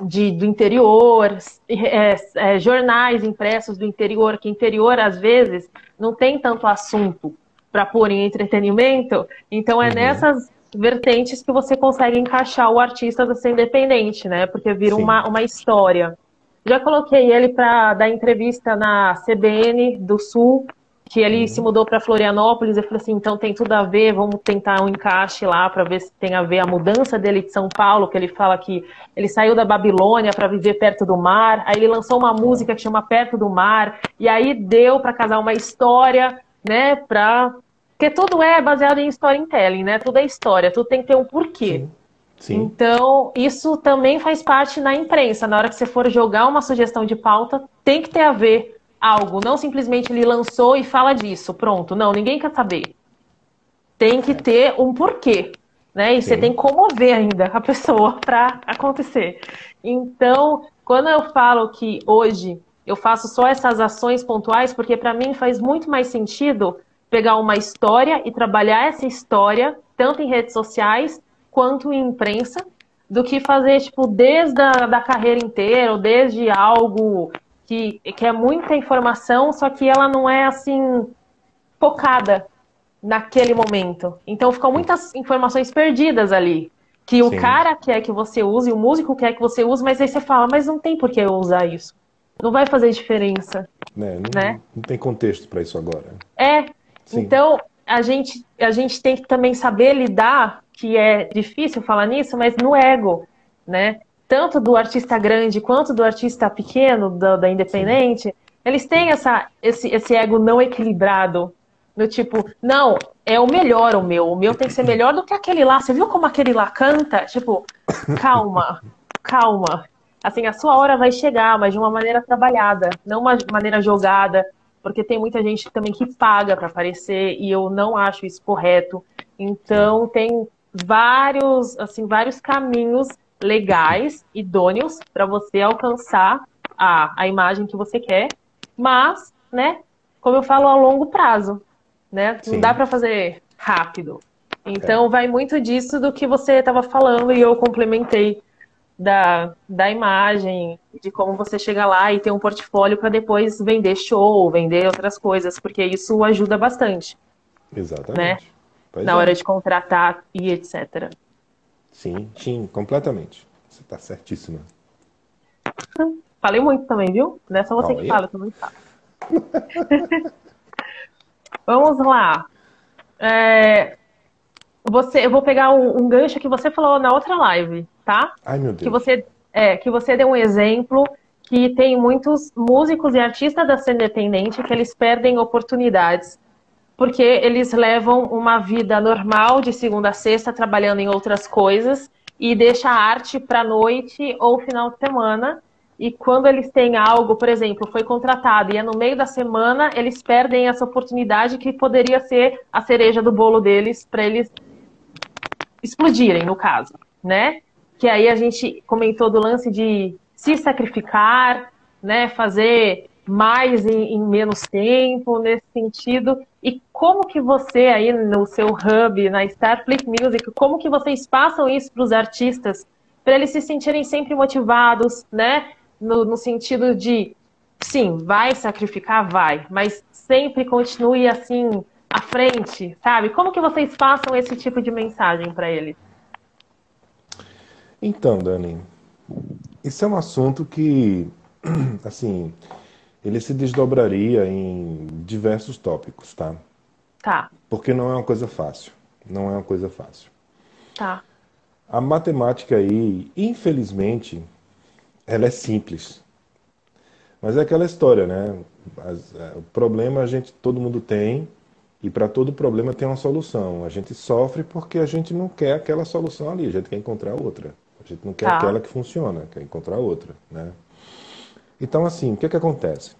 de, do interior, é, é, jornais impressos do interior, que interior, às vezes, não tem tanto assunto para pôr em entretenimento. Então é uhum. nessas vertentes que você consegue encaixar o artista da ser independente, né? Porque vira uma, uma história. Já coloquei ele para dar entrevista na CBN do Sul, que ele uhum. se mudou para Florianópolis. Eu falei assim, então tem tudo a ver, vamos tentar um encaixe lá para ver se tem a ver a mudança dele de São Paulo, que ele fala que ele saiu da Babilônia para viver perto do mar. Aí ele lançou uma música que chama Perto do Mar, e aí deu para casar uma história né, para porque tudo é baseado em storytelling, né? Tudo é história, tudo tem que ter um porquê. Sim. Sim. Então, isso também faz parte na imprensa. Na hora que você for jogar uma sugestão de pauta, tem que ter a ver algo. Não simplesmente ele lançou e fala disso. Pronto. Não, ninguém quer saber. Tem que ter um porquê. Né? E Sim. você tem que comover ainda a pessoa para acontecer. Então, quando eu falo que hoje eu faço só essas ações pontuais porque para mim faz muito mais sentido pegar uma história e trabalhar essa história tanto em redes sociais quanto em imprensa do que fazer tipo desde a da carreira inteira ou desde algo que, que é muita informação só que ela não é assim focada naquele momento então ficam muitas informações perdidas ali que Sim. o cara quer que você use, o músico quer que você use, mas aí você fala, mas não tem por que eu usar isso não vai fazer diferença. É, não, né? não tem contexto para isso agora. É. Sim. Então, a gente, a gente tem que também saber lidar, que é difícil falar nisso, mas no ego, né? Tanto do artista grande quanto do artista pequeno, da, independente, Sim. eles têm essa, esse, esse ego não equilibrado. No tipo, não, é o melhor o meu. O meu tem que ser melhor do que aquele lá. Você viu como aquele lá canta? Tipo, calma, calma assim, a sua hora vai chegar, mas de uma maneira trabalhada, não uma maneira jogada, porque tem muita gente também que paga para aparecer e eu não acho isso correto. Então tem vários, assim, vários caminhos legais, idôneos para você alcançar a, a imagem que você quer, mas, né, como eu falo, a longo prazo, né? Sim. Não dá para fazer rápido. Então é. vai muito disso do que você estava falando e eu complementei da, da imagem, de como você chega lá e ter um portfólio para depois vender show, vender outras coisas, porque isso ajuda bastante. Exatamente. Né? Na é. hora de contratar e etc. Sim, sim, completamente. Você está certíssima. Falei muito também, viu? Não é só você que fala, eu também falo. Vamos lá. É, você, eu vou pegar um, um, gancho que você falou na outra live, tá? Ai, meu Deus. Que você, é, que você deu um exemplo que tem muitos músicos e artistas da cena independente que eles perdem oportunidades porque eles levam uma vida normal de segunda a sexta trabalhando em outras coisas e deixa a arte para noite ou final de semana. E quando eles têm algo, por exemplo, foi contratado e é no meio da semana, eles perdem essa oportunidade que poderia ser a cereja do bolo deles para eles explodirem, no caso, né? Que aí a gente comentou do lance de se sacrificar, né? Fazer mais em, em, menos tempo nesse sentido. E como que você aí no seu hub, na Starfleet Music, como que vocês passam isso para os artistas para eles se sentirem sempre motivados, né? No, no sentido de, sim, vai sacrificar, vai, mas sempre continue assim à frente, sabe? Como que vocês passam esse tipo de mensagem para ele? Então, Dani, isso é um assunto que, assim, ele se desdobraria em diversos tópicos, tá? Tá. Porque não é uma coisa fácil. Não é uma coisa fácil. Tá. A matemática aí, infelizmente, ela é simples. Mas é aquela história, né? As, é, o problema a gente, todo mundo tem, e para todo problema tem uma solução. A gente sofre porque a gente não quer aquela solução ali, a gente quer encontrar outra. A gente não quer tá. aquela que funciona, quer encontrar outra, né? Então, assim, o que, que acontece?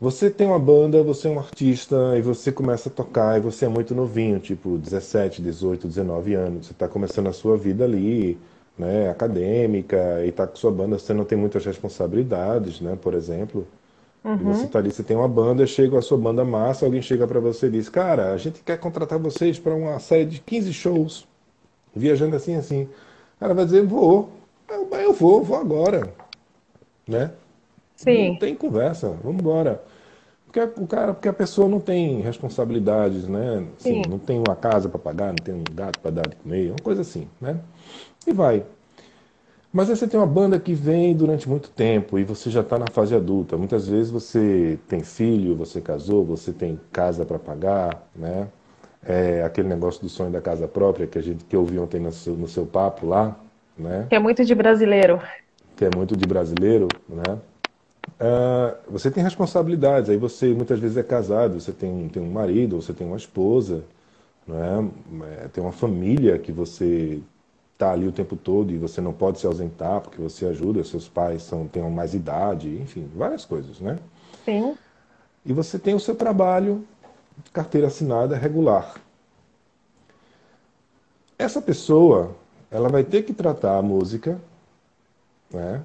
Você tem uma banda, você é um artista e você começa a tocar e você é muito novinho, tipo 17, 18, 19 anos. Você está começando a sua vida ali, né, acadêmica e está com sua banda, você não tem muitas responsabilidades, né, por exemplo. Uhum. E você está ali, você tem uma banda, chega a sua banda massa, alguém chega para você e diz, cara, a gente quer contratar vocês para uma série de 15 shows, viajando assim, assim. O cara vai dizer, vou, eu vou, vou agora, né? Sim. Não tem conversa, vamos embora. Porque o cara, porque a pessoa não tem responsabilidades, né? Assim, não tem uma casa para pagar, não tem um gato para dar de comer, uma coisa assim, né? E vai. Mas aí você tem uma banda que vem durante muito tempo e você já está na fase adulta. Muitas vezes você tem filho, você casou, você tem casa para pagar, né? É aquele negócio do sonho da casa própria que a gente que eu ouvi ontem no seu, no seu papo lá, né? Que é muito de brasileiro. Que é muito de brasileiro, né? Uh, você tem responsabilidades. Aí você muitas vezes é casado, você tem, tem um marido, você tem uma esposa, não é? é tem uma família que você está ali o tempo todo e você não pode se ausentar porque você ajuda, seus pais são, têm mais idade, enfim, várias coisas, né? Sim. E você tem o seu trabalho carteira assinada regular. Essa pessoa, ela vai ter que tratar a música, né?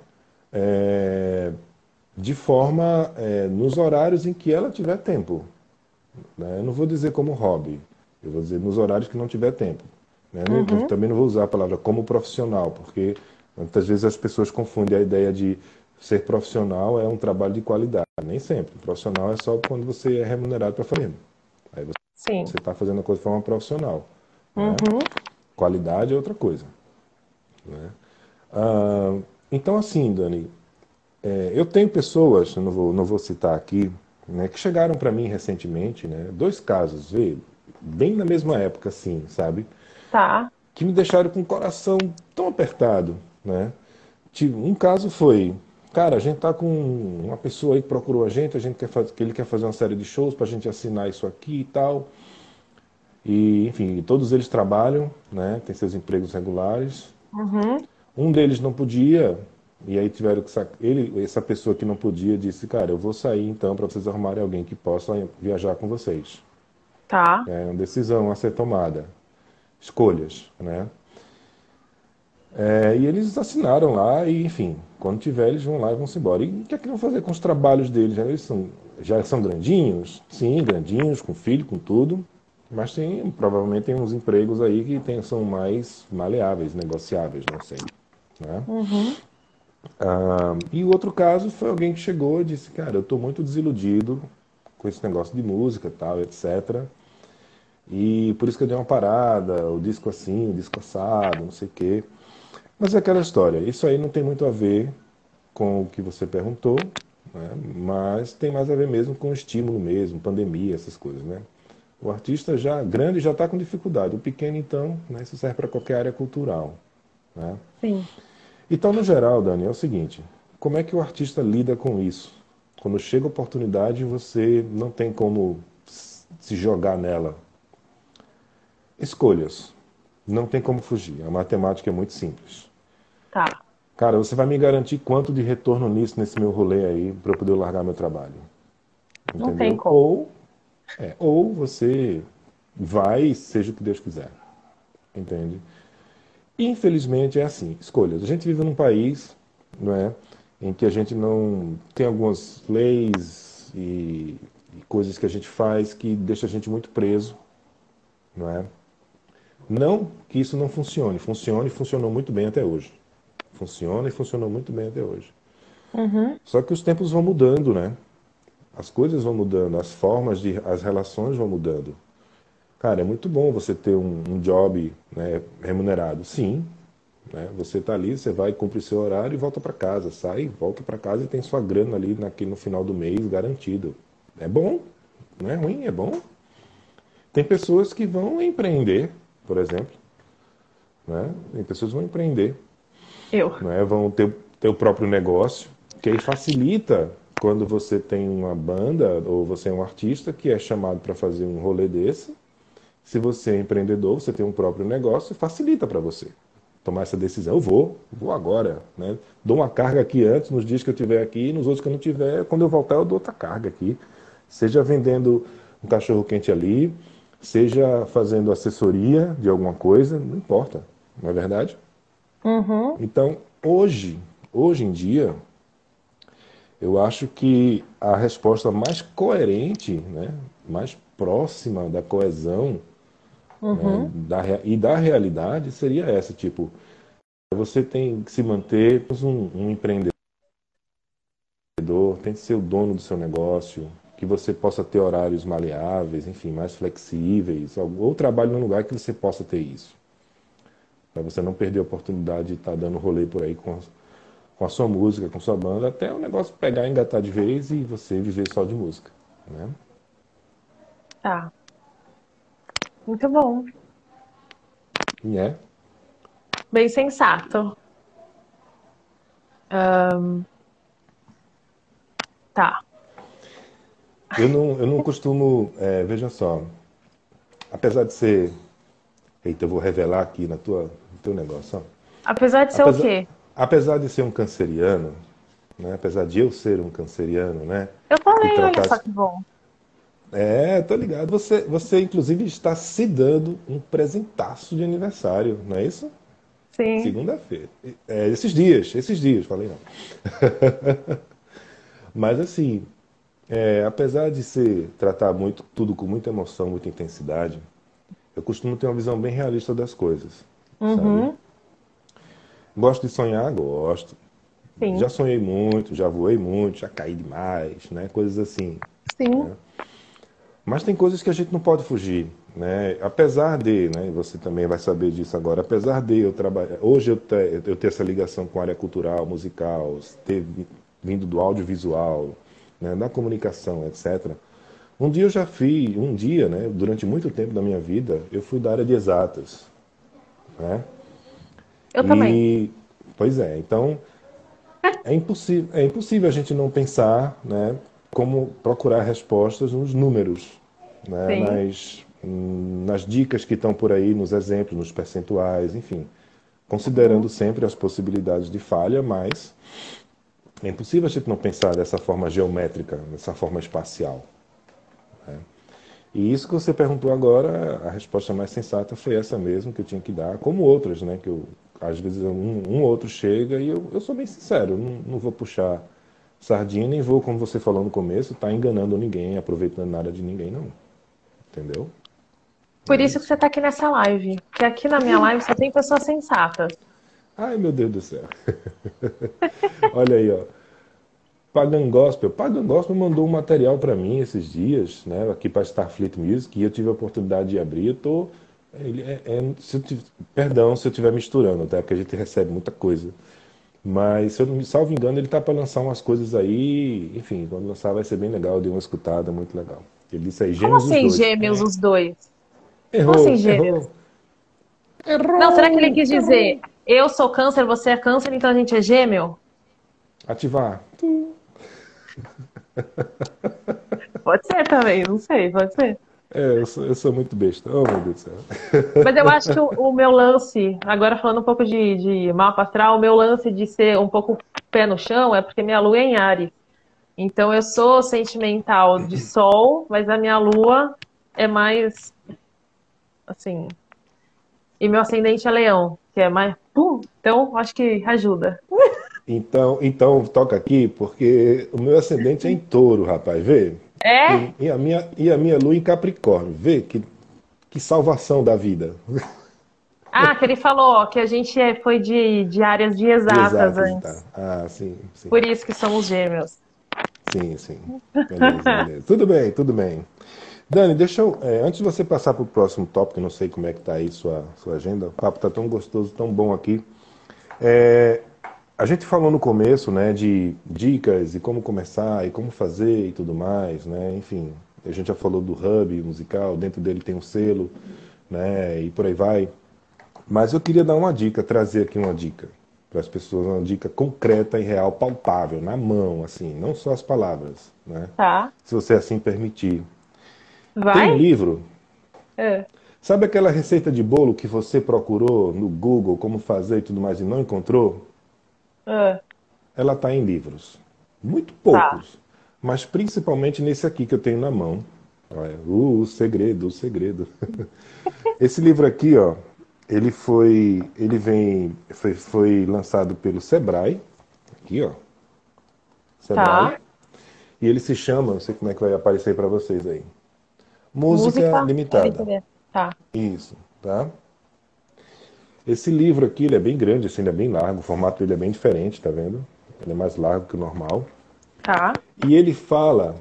É, de forma é, nos horários em que ela tiver tempo. Né? Eu não vou dizer como hobby, eu vou dizer nos horários que não tiver tempo. Né? Uhum. também não vou usar a palavra como profissional, porque muitas vezes as pessoas confundem a ideia de ser profissional é um trabalho de qualidade. Nem sempre. Profissional é só quando você é remunerado para fazer. Aí você está fazendo a coisa de forma profissional. Né? Uhum. Né? Qualidade é outra coisa. Né? Ah, então, assim, Dani, é, eu tenho pessoas, não vou, não vou citar aqui, né, que chegaram para mim recentemente, né, dois casos, vê, bem na mesma época, assim, sabe? Tá. Que me deixaram com o coração tão apertado, né? Um caso foi, cara, a gente tá com uma pessoa aí que procurou a gente, a gente quer fazer, que ele quer fazer uma série de shows para a gente assinar isso aqui e tal. E, enfim, todos eles trabalham, né? Tem seus empregos regulares. Uhum. Um deles não podia, e aí tiveram que sacar. Ele, essa pessoa que não podia disse, cara, eu vou sair então para vocês arrumarem alguém que possa viajar com vocês. Tá. É uma decisão a ser tomada. Escolhas, né? É, e eles assinaram lá e, enfim, quando tiver eles vão lá e vão se embora. E o que é que vão fazer com os trabalhos deles? Eles são, já são grandinhos? Sim, grandinhos, com filho, com tudo. Mas tem, provavelmente tem uns empregos aí que tem, são mais maleáveis, negociáveis, não sei. Né? Uhum. Ah, e o outro caso foi alguém que chegou e disse, cara, eu estou muito desiludido com esse negócio de música tal, etc. E por isso que eu dei uma parada, o disco assim, o disco assado, não sei o quê. Mas é aquela história, isso aí não tem muito a ver com o que você perguntou, né? mas tem mais a ver mesmo com o estímulo mesmo, pandemia, essas coisas, né? O artista já grande já está com dificuldade, o pequeno então, né, isso serve para qualquer área cultural, né? Sim. Então, no geral, Dani, é o seguinte: como é que o artista lida com isso? Quando chega a oportunidade, você não tem como se jogar nela. Escolhas. Não tem como fugir. A matemática é muito simples. Tá. Cara, você vai me garantir quanto de retorno nisso, nesse meu rolê aí, para eu poder largar meu trabalho? Entendeu? Não tem como. Ou, é, ou você vai, seja o que Deus quiser. Entende? Infelizmente é assim, escolhas. A gente vive num país, não é, em que a gente não tem algumas leis e, e coisas que a gente faz que deixa a gente muito preso, não é? Não que isso não funcione, funciona e funcionou muito bem até hoje. Funciona e funcionou muito bem até hoje. Uhum. Só que os tempos vão mudando, né? As coisas vão mudando, as formas de, as relações vão mudando. Cara, é muito bom você ter um, um job né, remunerado. Sim, né? Você está ali, você vai cumprir seu horário e volta para casa. Sai, volta para casa e tem sua grana ali naquele, no final do mês garantido. É bom, não é ruim, é bom. Tem pessoas que vão empreender, por exemplo. Né? Tem pessoas que vão empreender. Eu. Né? Vão ter, ter o próprio negócio, que aí facilita quando você tem uma banda ou você é um artista que é chamado para fazer um rolê desse se você é empreendedor, você tem um próprio negócio, facilita para você. tomar essa decisão. Eu vou, vou agora, né? Dou uma carga aqui antes, nos dias que eu tiver aqui, nos outros que eu não tiver, quando eu voltar eu dou outra carga aqui. Seja vendendo um cachorro quente ali, seja fazendo assessoria de alguma coisa, não importa, não é verdade? Uhum. Então, hoje, hoje em dia, eu acho que a resposta mais coerente, né, mais próxima da coesão Uhum. né, e da realidade seria essa, tipo, você tem que se manter um, um empreendedor, tem que ser o dono do seu negócio, que você possa ter horários maleáveis, enfim, mais flexíveis, ou trabalhe num lugar que você possa ter isso. Para você não perder a oportunidade de estar dando rolê por aí com a, com a sua música, com a sua banda, até o negócio pegar e engatar de vez e você viver só de música. Né? Tá. Muito bom. É. Bem sensato. Ahn, Tá. Eu não, eu não costumo, é, veja só, apesar de ser, eita, eu vou revelar aqui na tua, no teu negócio, ó. Apesar de ser Apesar- o quê? apesar de ser um canceriano, né, apesar de eu ser um canceriano, né, Eu também, E olha tratar- só que bom. É, tô ligado, você, você inclusive está se dando um presentaço de aniversário, não é isso? Sim. Segunda-feira. É, esses dias, esses dias, falei não. Mas assim, é, apesar de ser tratar muito tudo com muita emoção, muita intensidade, eu costumo ter uma visão bem realista das coisas. Uhum. Sabe? Gosto de sonhar, gosto. Sim. Já sonhei muito, já voei muito, já caí demais, né? Coisas assim. Sim. Mas tem coisas que a gente não pode fugir, né? Apesar de, né? e Você também vai saber disso agora. Apesar de eu trabalhar, hoje eu ter, eu ter essa ligação com a área cultural, musical, ter vi- vindo do audiovisual, né? Da comunicação, etc. Um dia eu já fui, um dia, né? Durante muito tempo da minha vida, eu fui da área de exatas, né? Eu também. E, pois é, então é impossível, é impossível a gente não pensar, né, como procurar respostas nos números, né, nas, hum, nas dicas que estão por aí, nos exemplos, nos percentuais, enfim, considerando sempre as possibilidades de falha, mas é impossível a gente não pensar dessa forma geométrica, dessa forma espacial. né. E isso que você perguntou agora, a resposta mais sensata foi essa mesmo que eu tinha que dar, como outras, né? Que eu, às vezes um, um outro chega e eu, eu sou bem sincero, não, não vou puxar sardinha, nem vou, como você falou no começo, estar enganando ninguém, aproveitando nada de ninguém, não. Entendeu? Por isso que você tá aqui nessa live. Porque aqui na minha live só tem pessoas sensatas. Ai, meu Deus do céu. Olha aí, ó. Pagan Gospel. Pagan Gospel mandou um material para mim esses dias, né, aqui para Starfleet Music, e eu tive a oportunidade de abrir. Eu tô, é, é- se eu tiv- perdão se eu estiver misturando, tá? Porque a gente recebe muita coisa. Mas, se eu não me salvo engano, ele tá para lançar umas coisas aí. Enfim, quando lançar vai ser bem legal. Eu dei uma escutada, muito legal. Ele disse aí, Como gêmeos os assim, dois. gêmeos, os dois? Errou, Como assim, gêmeos? errou. Errou. Não, será que ele quis errou. dizer eu sou câncer, você é câncer, então a gente é gêmeo? Ativar. Pode ser também, não sei, pode ser. É, eu sou, eu sou muito besta. Oh, meu Deus do céu. Mas eu acho que o, o meu lance, agora falando um pouco de, de mapa astral, o meu lance de ser um pouco pé no chão é porque minha lua é em Ares. Então eu sou sentimental de sol, mas a minha lua é mais assim. E meu ascendente é leão, que é mais. Pum, então acho que ajuda. Então, então toca aqui, porque o meu ascendente é em touro, rapaz, vê? É? E, e a minha, e a minha lua em Capricórnio, vê? Que, que salvação da vida. Ah, que ele falou que a gente é- foi de, de áreas de exatas Exato, antes. tá. Ah, sim, sim. Por isso que somos gêmeos. Sim, sim. Beleza, beleza. Tudo bem, tudo bem. Dani, deixa eu. é, antes de você passar para o próximo tópico, não sei como é que está aí sua, sua agenda, o papo está tão gostoso, tão bom aqui. É, a gente falou no começo, né, de dicas e como começar e como fazer e tudo mais, né? Enfim, a gente já falou do hub musical, dentro dele tem um selo, né? E por aí vai. Mas eu queria dar uma dica, trazer aqui uma dica para as pessoas, uma dica concreta e real, palpável, na mão, assim, não só as palavras, né? Tá? Se você assim permitir. Tem um Vai? livro, É. Sabe aquela receita de bolo que você procurou no Google como fazer e tudo mais e não encontrou? Ah, Ela está em livros. Muito tá. poucos. Mas principalmente nesse aqui que eu tenho na mão. Uh, o segredo, o segredo. Esse livro aqui, ó, ele foi, ele vem, foi, foi lançado pelo Sebrae, aqui, ó, Sebrae, Tá. e ele se chama, não sei como é que vai aparecer para vocês aí, Música Música Limitada. limitada. Tá. Isso, tá? Esse livro aqui, ele é bem grande, assim, ele é bem largo, o formato dele é bem diferente, tá vendo? Ele é mais largo que o normal. Tá. E ele fala,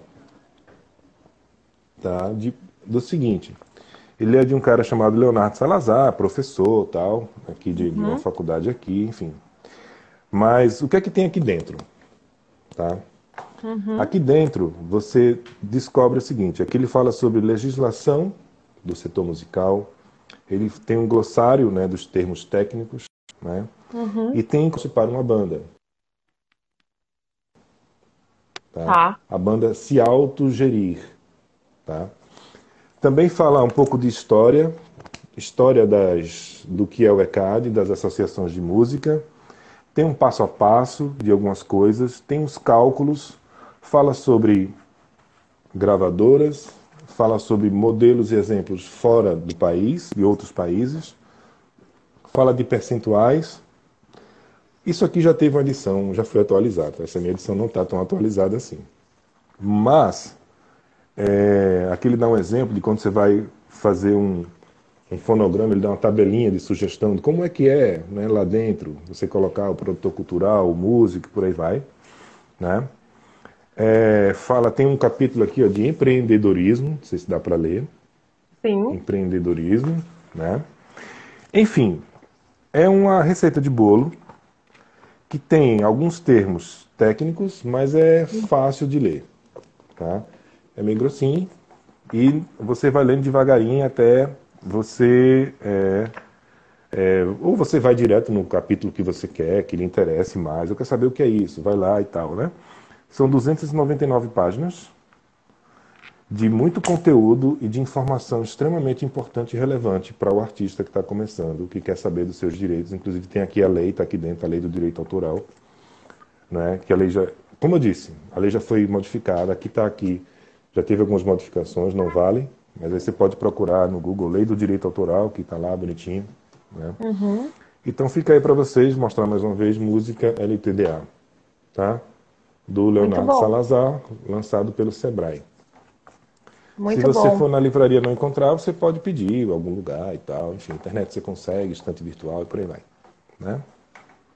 tá, de, do seguinte, ele é de um cara chamado Leonardo Salazar, professor, tal, aqui de, de uma faculdade aqui, enfim. Mas o que é que tem aqui dentro? Tá? Aqui dentro você descobre o seguinte, aqui ele fala sobre legislação do setor musical, ele tem um glossário, né, dos termos técnicos, né, e tem para uma banda. Tá? Tá. A banda se autogerir, tá? Também fala um pouco de história, história das, do que é o ECAD, das associações de música, tem um passo a passo de algumas coisas, tem os cálculos, fala sobre gravadoras, fala sobre modelos e exemplos fora do país, de outros países, fala de percentuais. Isso aqui já teve uma edição, já foi atualizada. Essa minha edição não está tão atualizada assim. Mas, é, aqui ele dá um exemplo de quando você vai fazer um, um fonograma, ele dá uma tabelinha de sugestão de como é que é né, lá dentro, você colocar o produtor cultural, o músico, por aí vai. Né? É, fala, tem um capítulo aqui ó, de empreendedorismo, não sei se dá para ler. Sim. Empreendedorismo, né? Enfim, é uma receita de bolo que tem alguns termos técnicos, mas é fácil de ler, tá? É meio grossinho e você vai lendo devagarinho até você é, é, ou você vai direto no capítulo que você quer, que lhe interesse mais. Eu quero saber o que é isso, vai lá e tal, né? São 299 páginas de muito conteúdo e de informação extremamente importante e relevante para o artista que está começando, que quer saber dos seus direitos. Inclusive tem aqui a lei, está aqui dentro a lei do direito autoral, né? Que a lei já, como eu disse, a lei já foi modificada. Aqui está aqui, já teve algumas modificações, não vale, mas aí você pode procurar no Google Lei do Direito Autoral, que está lá bonitinho, né? Então fica aí para vocês mostrar mais uma vez música LTDA, tá? Do Leonardo. Salazar, lançado pelo Sebrae. Muito Se você bom. for na livraria e não encontrar, você pode pedir em algum lugar e tal. Enfim, internet você consegue, estante virtual e por aí vai. Né?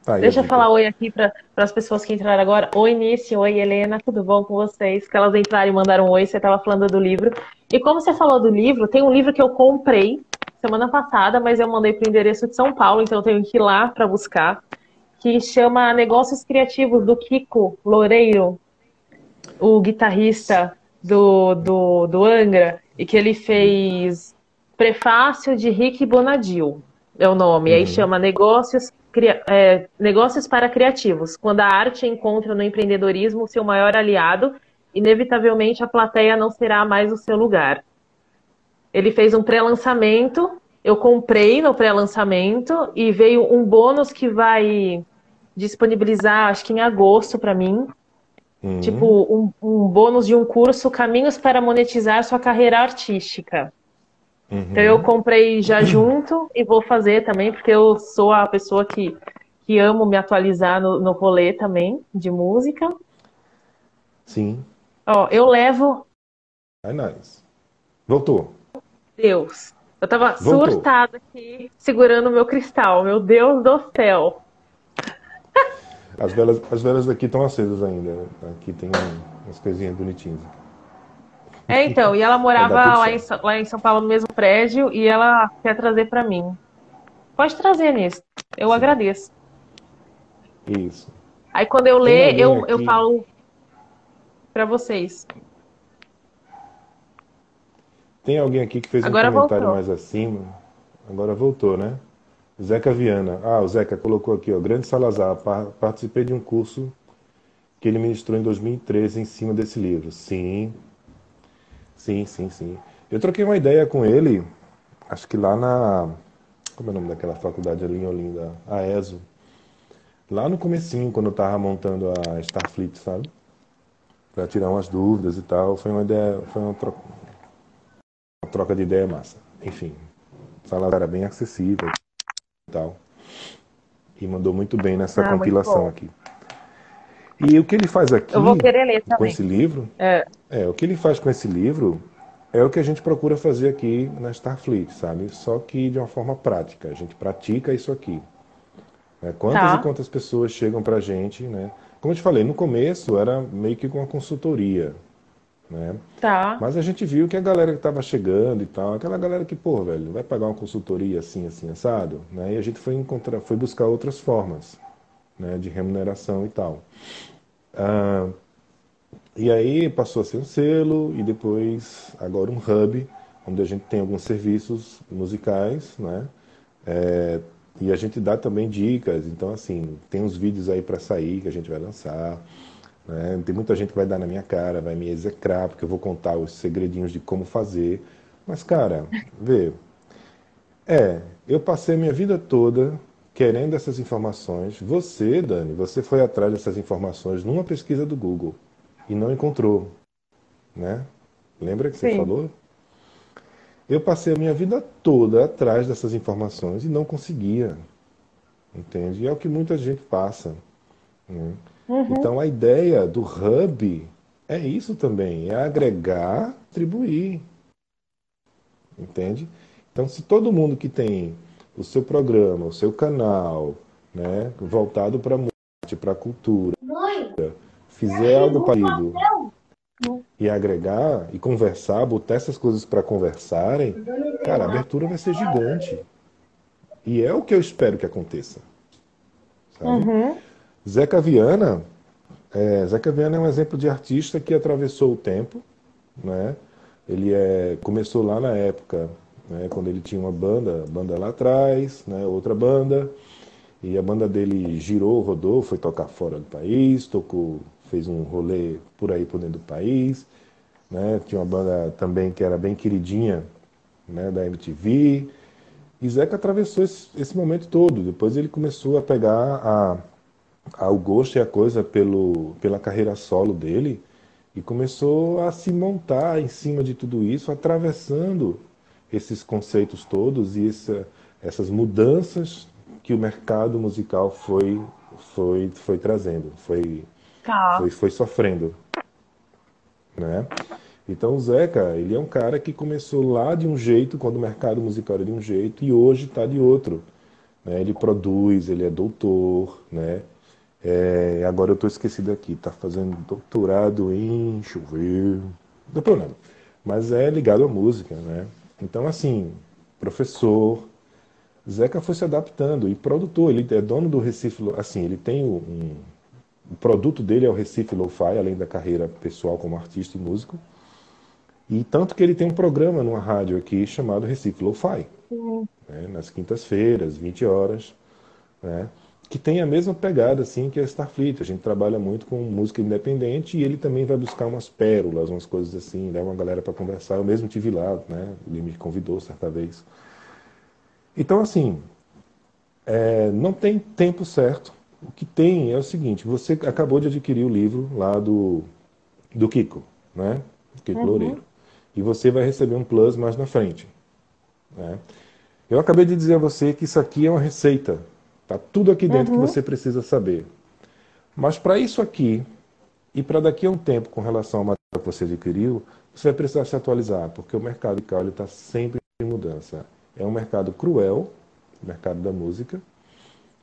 Tá aí Deixa eu falar oi aqui para as pessoas que entraram agora. Oi, Nice. Oi, Helena. Tudo bom com vocês? Que elas entraram e mandaram um oi. Você estava falando do livro. E como você falou do livro, tem um livro que eu comprei semana passada, mas eu mandei para o endereço de São Paulo, então eu tenho que ir lá para buscar. Que chama Negócios Criativos, do Kiko Loureiro, o guitarrista do, do, do Angra, e que ele fez Prefácio de Rick Bonadil, é o nome. Aí chama Negócios, Cria- é, Negócios para Criativos. Quando a arte encontra no empreendedorismo seu maior aliado, inevitavelmente a plateia não será mais o seu lugar. Ele fez um pré-lançamento, eu comprei no pré-lançamento e veio um bônus que vai disponibilizar, acho que em agosto para mim, Uhum. tipo um, um bônus de um curso Caminhos para monetizar sua carreira artística. Uhum. Então eu comprei já junto e vou fazer também, porque eu sou a pessoa que, que amo me atualizar no, no rolê também de música. Sim. Ó, eu levo Aí, nice. Voltou. Deus. Eu tava Voltou. surtada aqui, segurando o meu cristal. Meu Deus do céu. As velas, as velas daqui estão acesas ainda. Aqui tem um- umas coisinhas bonitinhas. É, então, e ela morava lá em, lá em São Paulo, no mesmo prédio, e ela quer trazer pra mim. Pode trazer nisso. Eu agradeço. Isso. Aí quando eu ler, eu, eu aqui- falo pra vocês. Tem alguém aqui que fez Agora um comentário voltou. mais acima. Agora voltou, né? Zeca Viana. Ah, o Zeca colocou aqui, ó. Grande Salazar. pa- Participei de um curso que ele ministrou em 2013 em cima desse livro. Sim. Sim, sim, sim. Eu troquei uma ideia com ele acho que lá na. Como é o nome daquela faculdade ali em Olinda? A ESO. Lá no comecinho, quando eu tava montando a Starfleet, sabe? Pra tirar umas dúvidas e tal. Foi uma ideia. Foi uma troca, uma troca de ideia massa. Enfim. Salário era bem acessível tal. E mandou muito bem nessa Ah, compilação aqui. E o que ele faz aqui Eu vou querer ler com esse livro É, é, o que ele faz com esse livro é o que a gente procura fazer aqui na Starfleet, sabe? Só que de uma forma prática. A gente pratica isso aqui. né? Quantas Tá. e quantas pessoas chegam pra gente, né? Como eu te falei, no começo era meio que com uma consultoria, né? tá. Mas a gente viu que a galera que estava chegando e tal, aquela galera que, pô, velho, vai pagar uma consultoria assim, assim, assado, né? E a gente foi encontrar, foi buscar outras formas, né, de remuneração e tal. Ah, e aí passou a ser um selo e depois agora um hub, onde a gente tem alguns serviços musicais, né? É, e a gente dá também dicas. Então, assim, tem uns vídeos aí para sair que a gente vai lançar. Né? Tem muita gente que vai dar na minha cara, vai me execrar, porque eu vou contar os segredinhos de como fazer. Mas, cara, vê. É, eu passei a minha vida toda querendo essas informações. Você, Dani, você foi atrás dessas informações numa pesquisa do Google e não encontrou, né? Lembra que você Sim. falou? Eu passei a minha vida toda atrás dessas informações e não conseguia, entende? E é o que muita gente passa. né? Uhum. Então a ideia do hub é isso também, é agregar, distribuir, entende? Então se todo mundo que tem o seu programa, o seu canal, né, voltado para arte, para cultura, fizer algo parecido e agregar e conversar, botar essas coisas para conversarem, cara, a abertura vai ser gigante. E é o que eu espero que aconteça. Sabe? Uhum. Zeca Viana, é, Zeca Viana é um exemplo de artista que atravessou o tempo, né? Ele é, começou lá na época, né, quando ele tinha uma banda, banda lá atrás, né, outra banda, e a banda dele girou, rodou, foi tocar fora do país, tocou, fez um rolê por aí por dentro do país, né? Tinha uma banda também que era bem queridinha, né, da MTV. E Zeca atravessou esse, esse momento todo. Depois ele começou a pegar a, a- o gosto e a coisa pelo, pela carreira solo dele e começou a se montar em cima de tudo isso, atravessando esses conceitos todos e essa, essas mudanças que o mercado musical foi, foi, foi trazendo, foi, Tá. foi, foi sofrendo, né? Então o Zeca, ele é um cara que começou lá de um jeito, quando o mercado musical era de um jeito, e hoje está de outro. né? Ele produz, ele é doutor, né? É, agora eu estou esquecido aqui, está fazendo doutorado em, deixa eu ver, não tem problema, mas é ligado à música, né? Então assim, professor, Zeca foi se adaptando e produtor, ele é dono do Recife, assim, ele tem um, o produto dele é o Recife Lo-Fi, além da carreira pessoal como artista e músico. E tanto que ele tem um programa numa rádio aqui chamado Recife Lo-Fi, né, nas quintas-feiras, 20 horas, né, que tem a mesma pegada assim que a Starfleet. A gente trabalha muito com música independente e ele também vai buscar umas pérolas, umas coisas assim, leva uma galera para conversar. Eu mesmo tive lá, né, ele me convidou certa vez. Então, assim, é, não tem tempo certo. O que tem é o seguinte: você acabou de adquirir o livro lá do, do Kiko, né? Kiko Uhum. Loureiro. E você vai receber um plus mais na frente. Né? Eu acabei de dizer a você que isso aqui é uma receita. Tá tudo aqui dentro Uhum. que você precisa saber. Mas para isso aqui, e para daqui a um tempo, com relação ao material que você adquiriu, você vai precisar se atualizar, porque o mercado de carro está sempre em mudança. É um mercado cruel, o mercado da música,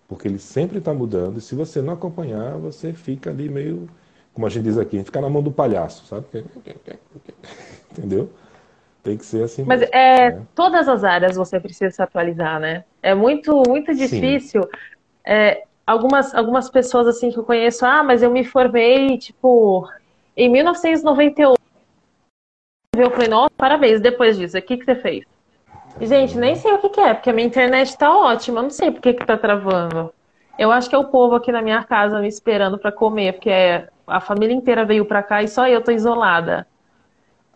porque ele sempre está mudando, e se você não acompanhar, você fica ali meio, como a gente diz aqui, a gente fica na mão do palhaço, sabe? Entendeu? Tem que ser assim Mas mesmo, é, né? todas as áreas você precisa se atualizar, né? É muito, muito difícil. É, algumas, algumas pessoas assim que eu conheço, ah, mas eu me formei, tipo, em 1998. Eu falei, nossa, parabéns, depois disso, o que que você fez? E, Gente, nem sei o que que é, porque a minha internet tá ótima, eu não sei por que que tá travando. Eu acho que é o povo aqui na minha casa me esperando pra comer, porque a família inteira veio pra cá e só eu tô isolada.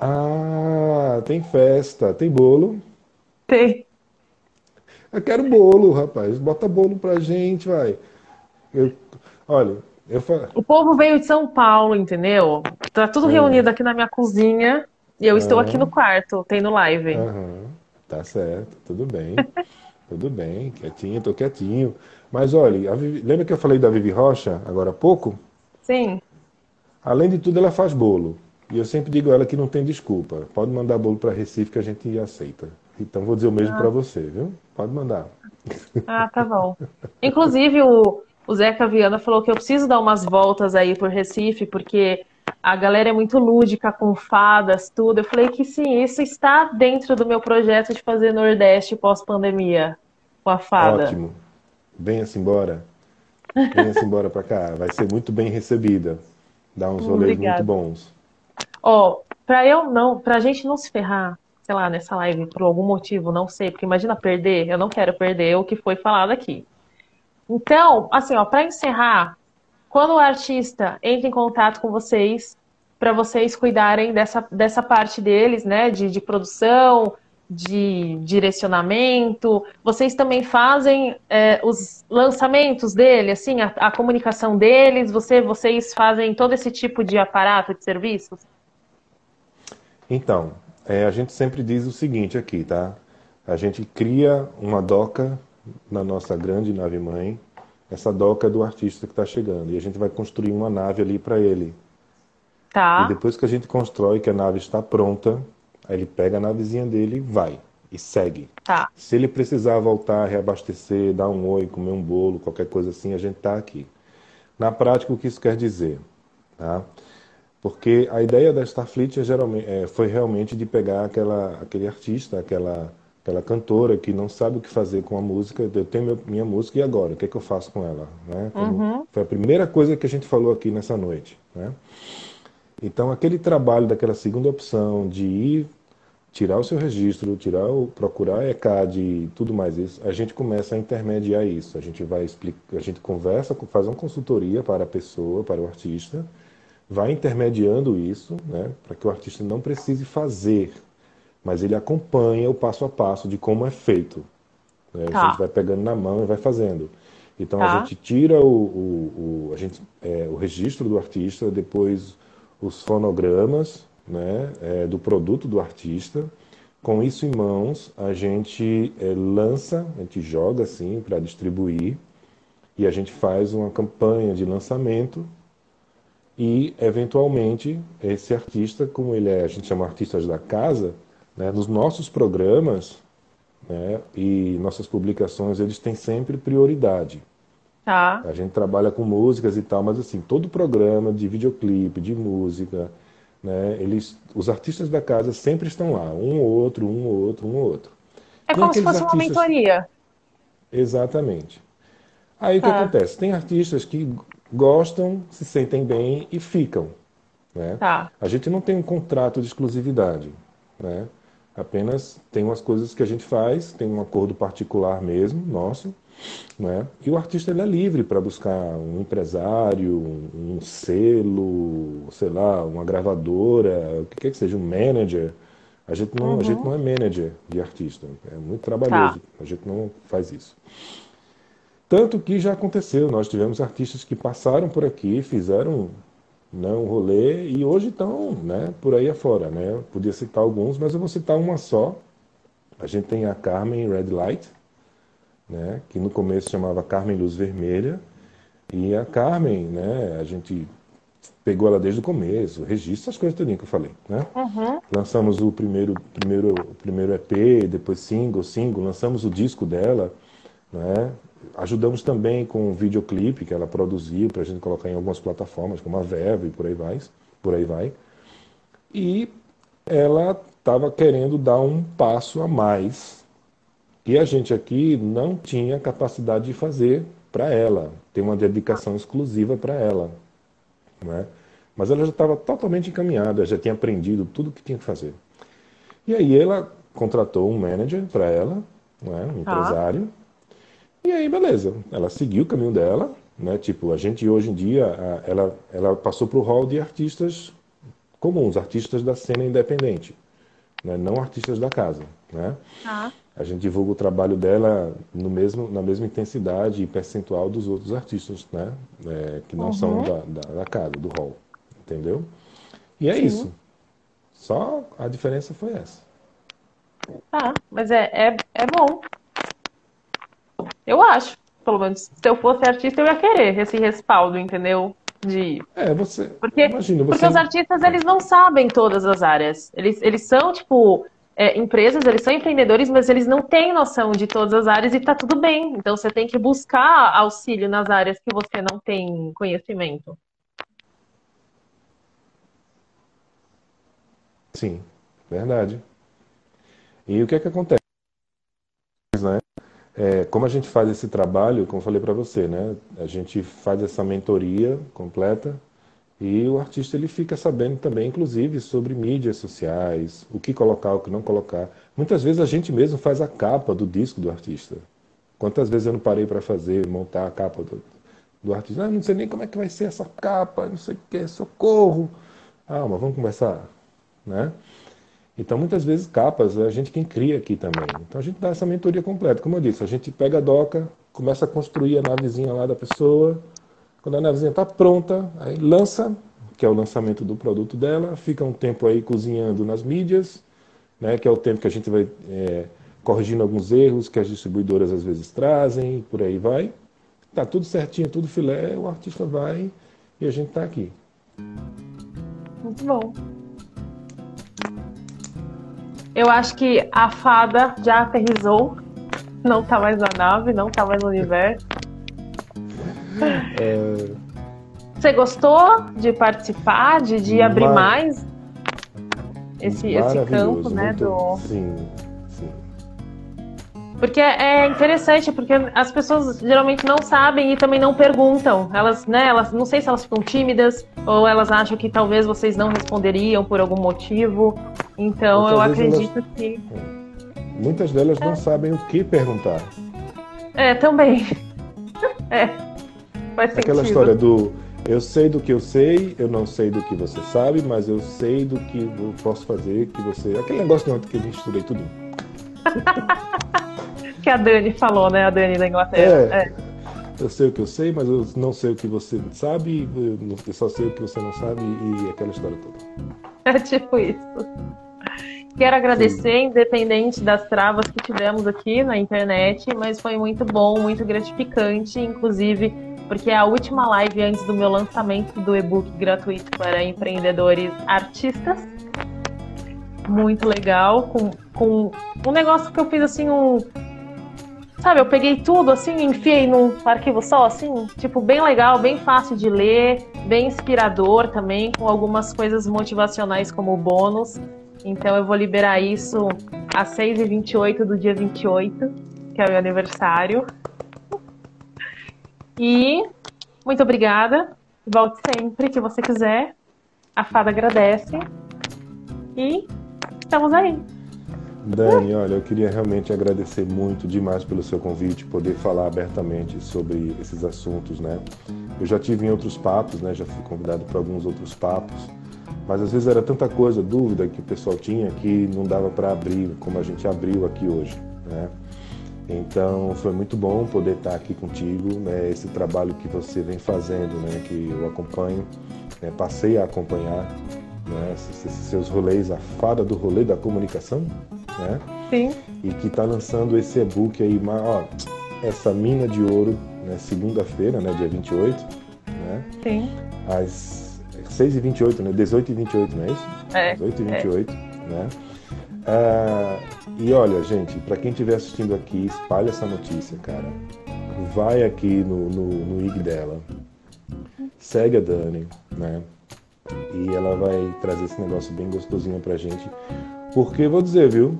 Ah, tem festa, tem bolo. Tem. Eu quero bolo, rapaz. Bota bolo pra gente, vai. Eu, olha, eu falo. O povo veio de São Paulo, entendeu? Tá tudo É. reunido aqui na minha cozinha e eu estou aqui no quarto, tendo live. Aham, tá certo, tudo bem. Tudo bem, quietinho, tô quietinho. Mas olha, Vivi- lembra que eu falei da Vivi Rocha agora há pouco? Sim. Além de tudo, ela faz bolo. E eu sempre digo a ela que não tem desculpa. Pode mandar bolo para Recife que a gente aceita. Então vou dizer o mesmo para você, viu? Pode mandar. Ah, tá bom. Inclusive, o, o Zeca Viana falou que eu preciso dar umas voltas aí por Recife, porque a galera é muito lúdica com fadas, tudo. Eu falei que sim, isso está dentro do meu projeto de fazer Nordeste pós-pandemia com a fada. Ótimo. Venha-se embora. Venha-se embora para cá. Vai ser muito bem recebida. Dá uns rolês Obrigada. muito bons. Ó, pra eu não, pra gente não se ferrar, sei lá, nessa live por algum motivo, não sei, porque imagina perder, eu não quero perder o que foi falado aqui. Então, assim, ó, pra encerrar, quando o artista entra em contato com vocês, pra vocês cuidarem dessa, dessa parte deles, né, de, de produção, de direcionamento, vocês também fazem é, os lançamentos dele, assim, a, a comunicação deles, você, vocês fazem todo esse tipo de aparato de serviços? Então, é, a gente sempre diz o seguinte aqui, tá? A gente cria uma doca na nossa grande nave-mãe. Essa doca é do artista que está chegando. E a gente vai construir uma nave ali para ele. E Tá, depois que a gente constrói, que a nave está pronta, aí ele pega a navezinha dele e vai. E segue. tá, Se ele precisar voltar, reabastecer, dar um oi, comer um bolo, qualquer coisa assim, a gente está aqui. Na prática, o que isso quer dizer? Tá? Porque a ideia da Starfleet é, geralmente, é, foi realmente de pegar aquela, aquele artista, aquela, aquela cantora que não sabe o que fazer com a música. Eu tenho meu- minha música e agora? O que é que eu faço com ela? Né? Como- Foi a primeira coisa que a gente falou aqui nessa noite. Né? Então, aquele trabalho daquela segunda opção de ir tirar o seu registro, tirar o, procurar a ECAD e tudo mais isso, a gente começa a intermediar isso. A gente vai explicar, a gente conversa, faz uma consultoria para a pessoa, para o artista, vai intermediando isso, né, para que o artista não precise fazer, mas ele acompanha o passo a passo de como é feito. né? A Tá. gente vai pegando na mão e vai fazendo. Então Tá. a gente tira o, o, o, a gente, é, o registro do artista, depois os fonogramas né, é, do produto do artista. Com isso em mãos, a gente é, lança, a gente joga assim para distribuir e a gente faz uma campanha de lançamento e, eventualmente, esse artista, como ele é, a gente chama artistas da casa, né, nos nossos programas né, e nossas publicações, eles têm sempre prioridade. tá, A gente trabalha com músicas e tal, mas assim, todo programa de videoclipe, de música, né, eles, os artistas da casa sempre estão lá, um ou outro, um ou outro, um ou outro. É como se fosse uma artistas- mentoria. Exatamente. Aí o que Tá. acontece? Tem artistas que gostam, se sentem bem e ficam. Né? Tá, A gente não tem um contrato de exclusividade, né? Apenas tem umas coisas que a gente faz, tem um acordo particular mesmo, nosso, né? E o artista ele é livre para buscar um empresário, um, um selo, sei lá, uma gravadora, o que quer que seja, um manager. A gente não, a gente não é manager de artista, é muito trabalhoso. A gente não faz isso. Tanto que já aconteceu, nós tivemos artistas que passaram por aqui, fizeram né, um rolê e hoje estão né, por aí afora. Né? Eu podia citar alguns, mas eu vou citar uma só. A gente tem a Carmen Red Light, né, que no começo chamava Carmen Luz Vermelha. E a Carmen, né, a gente pegou ela desde o começo, registro, essas coisas tudinho que eu falei. Né? Uhum. Lançamos o primeiro, primeiro, primeiro EP, depois single, single, lançamos o disco dela, né? Ajudamos também com o videoclipe que ela produziu para a gente colocar em algumas plataformas, como a Verve e por aí vai, por aí vai. E ela estava querendo dar um passo a mais que a gente aqui não tinha capacidade de fazer para ela, ter uma dedicação exclusiva para ela, né? Mas ela já estava totalmente encaminhada, já tinha aprendido tudo o que tinha que fazer. E aí ela contratou um manager para ela, né, um Tá. empresário. E aí, beleza, ela seguiu o caminho dela, né? Tipo, a gente hoje em dia, a- ela, ela passou para o hall de artistas comuns, artistas da cena independente. né? não artistas da casa, né? Ah. A gente divulga o trabalho dela no mesmo, na mesma intensidade e percentual dos outros artistas, né? É, que não Uhum. são da, da, da casa, do hall, entendeu? E é Sim. isso. Só a diferença foi essa. Tá, mas é, é, é bom. Eu acho. Pelo menos, se eu fosse artista, eu ia querer esse respaldo, entendeu? De É, você. Porque, imagina, porque você. os artistas, eles não sabem todas as áreas. Eles, eles são, tipo, é, empresas, eles são empreendedores, mas eles não têm noção de todas as áreas e tá tudo bem. Então, você tem que buscar auxílio nas áreas que você não tem conhecimento. Sim, verdade. E o que é que acontece, né? É, como a gente faz esse trabalho, como eu falei para você, né? A gente faz essa mentoria completa e o artista ele fica sabendo também, inclusive, sobre mídias sociais, o que colocar, o que não colocar. Muitas vezes a gente mesmo faz a capa do disco do artista. Quantas vezes eu não parei para fazer, montar a capa do, do artista? Ah, não sei nem como é que vai ser essa capa, não sei o que, socorro. Ah, mas vamos conversar, né? Então, muitas vezes, capas é a gente quem cria aqui também. Então, a gente dá essa mentoria completa. Como eu disse, a gente pega a doca, começa a construir a navezinha lá da pessoa. Quando a navezinha está pronta, aí lança, que é o lançamento do produto dela, fica um tempo aí cozinhando nas mídias, né, que é o tempo que a gente vai é, corrigindo alguns erros que as distribuidoras às vezes trazem, e por aí vai. Tá tudo certinho, tudo filé, o artista vai e a gente está aqui. Muito bom. Eu acho que a fada já aterrizou. Não tá mais na nave, não tá mais no universo. É, Você gostou de participar, de, de abrir Mar- mais esse, esse campo, né? Do... Sim. Porque é interessante, porque as pessoas geralmente não sabem e também não perguntam. Elas, né, elas não sei se elas ficam tímidas ou elas acham que talvez vocês não responderiam por algum motivo. Então eu Muitas vezes acredito que. Muitas delas não sabem o que perguntar. É, também. É. Faz sentido. Aquela história do eu sei do que eu sei, eu não sei do que você sabe, mas eu sei do que eu posso fazer que você. Aquele negócio que a gente estudei tudo. Que a Dani falou, né? A Dani da Inglaterra. É. Eu sei o que eu sei, mas eu não sei o que você sabe, eu só sei o que você não sabe e aquela história toda. É tipo isso. Quero agradecer, independente das travas que tivemos aqui na internet, mas foi muito bom, muito gratificante, inclusive porque é a última live antes do meu lançamento do e-book gratuito para empreendedores artistas. Muito legal, com, com um negócio que eu fiz assim, um. Sabe, eu peguei tudo assim, enfiei num arquivo só, assim, tipo, bem legal, bem fácil de ler, bem inspirador também, com algumas coisas motivacionais como bônus. Então eu vou liberar isso às 6h28 do dia 28, que é o meu aniversário. E muito obrigada. Volte sempre que você quiser. A fada agradece. E estamos aí. Dani, olha, eu queria realmente agradecer muito demais pelo seu convite, poder falar abertamente sobre esses assuntos, né? Eu já tive em outros papos, né? Já fui convidado para alguns outros papos, mas às vezes era tanta coisa, dúvida que o pessoal tinha que não dava para abrir como a gente abriu aqui hoje, né? Então foi muito bom poder estar aqui contigo, né? Esse trabalho que você vem fazendo, né? Que eu acompanho, né? passei a acompanhar, né? Seus rolês, a fada do rolê da comunicação, né? Sim. E que está lançando esse e-book aí, ó, essa mina de ouro, né? Segunda-feira, né? Dia 28, né? Sim. Às 6h28, né? 18h28, não é isso? É. 18h28, né? Ah, e olha, gente, para quem estiver assistindo aqui, espalha essa notícia, cara. Vai aqui no, no, no IG dela, segue a Dani, né? E ela vai trazer esse negócio bem gostosinho pra gente. Porque, vou dizer, viu?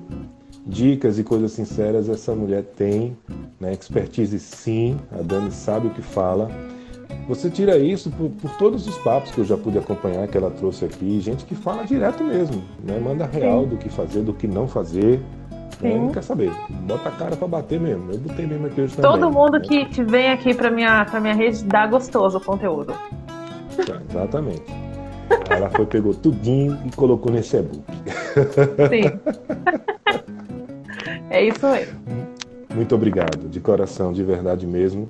Dicas e coisas sinceras essa mulher tem, né? Expertise sim, a Dani sabe o que fala. Você tira isso por, por todos os papos que eu já pude acompanhar que ela trouxe aqui, gente que fala direto mesmo, né? Manda real Sim. do que fazer, do que não fazer. Né? Não quer saber. Bota a cara pra bater mesmo. Eu botei mesmo aqui hoje também. Todo mundo né? que, vem aqui pra minha, pra minha rede dá gostoso o conteúdo. Tá, Exatamente. Aí ela foi, pegou tudinho e colocou nesse e-book. Sim. é isso mesmo. Muito obrigado, de coração, de verdade mesmo.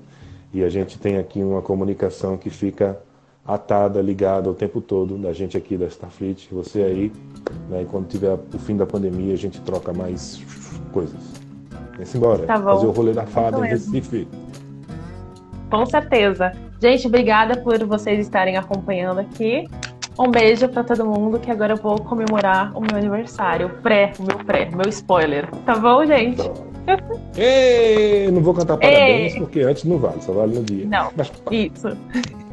E a gente tem aqui uma comunicação que fica atada, ligada o tempo todo, da gente aqui da Starfleet, você aí, né, e quando tiver o fim da pandemia, a gente troca mais coisas. Vem embora, Tá fazer o rolê da fada em. Recife. Com certeza. Gente, obrigada por vocês estarem acompanhando aqui. Um beijo pra todo mundo, que agora eu vou comemorar o meu aniversário. Pré, o meu pré, meu spoiler. Tá bom, gente? Ei, não vou cantar parabéns, Ei. porque antes não vale, só vale no dia. Não. Mas, Isso.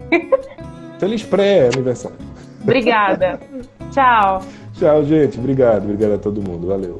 feliz pré-aniversário. Obrigada. Tchau. Tchau, gente. Obrigado, obrigado a todo mundo. Valeu.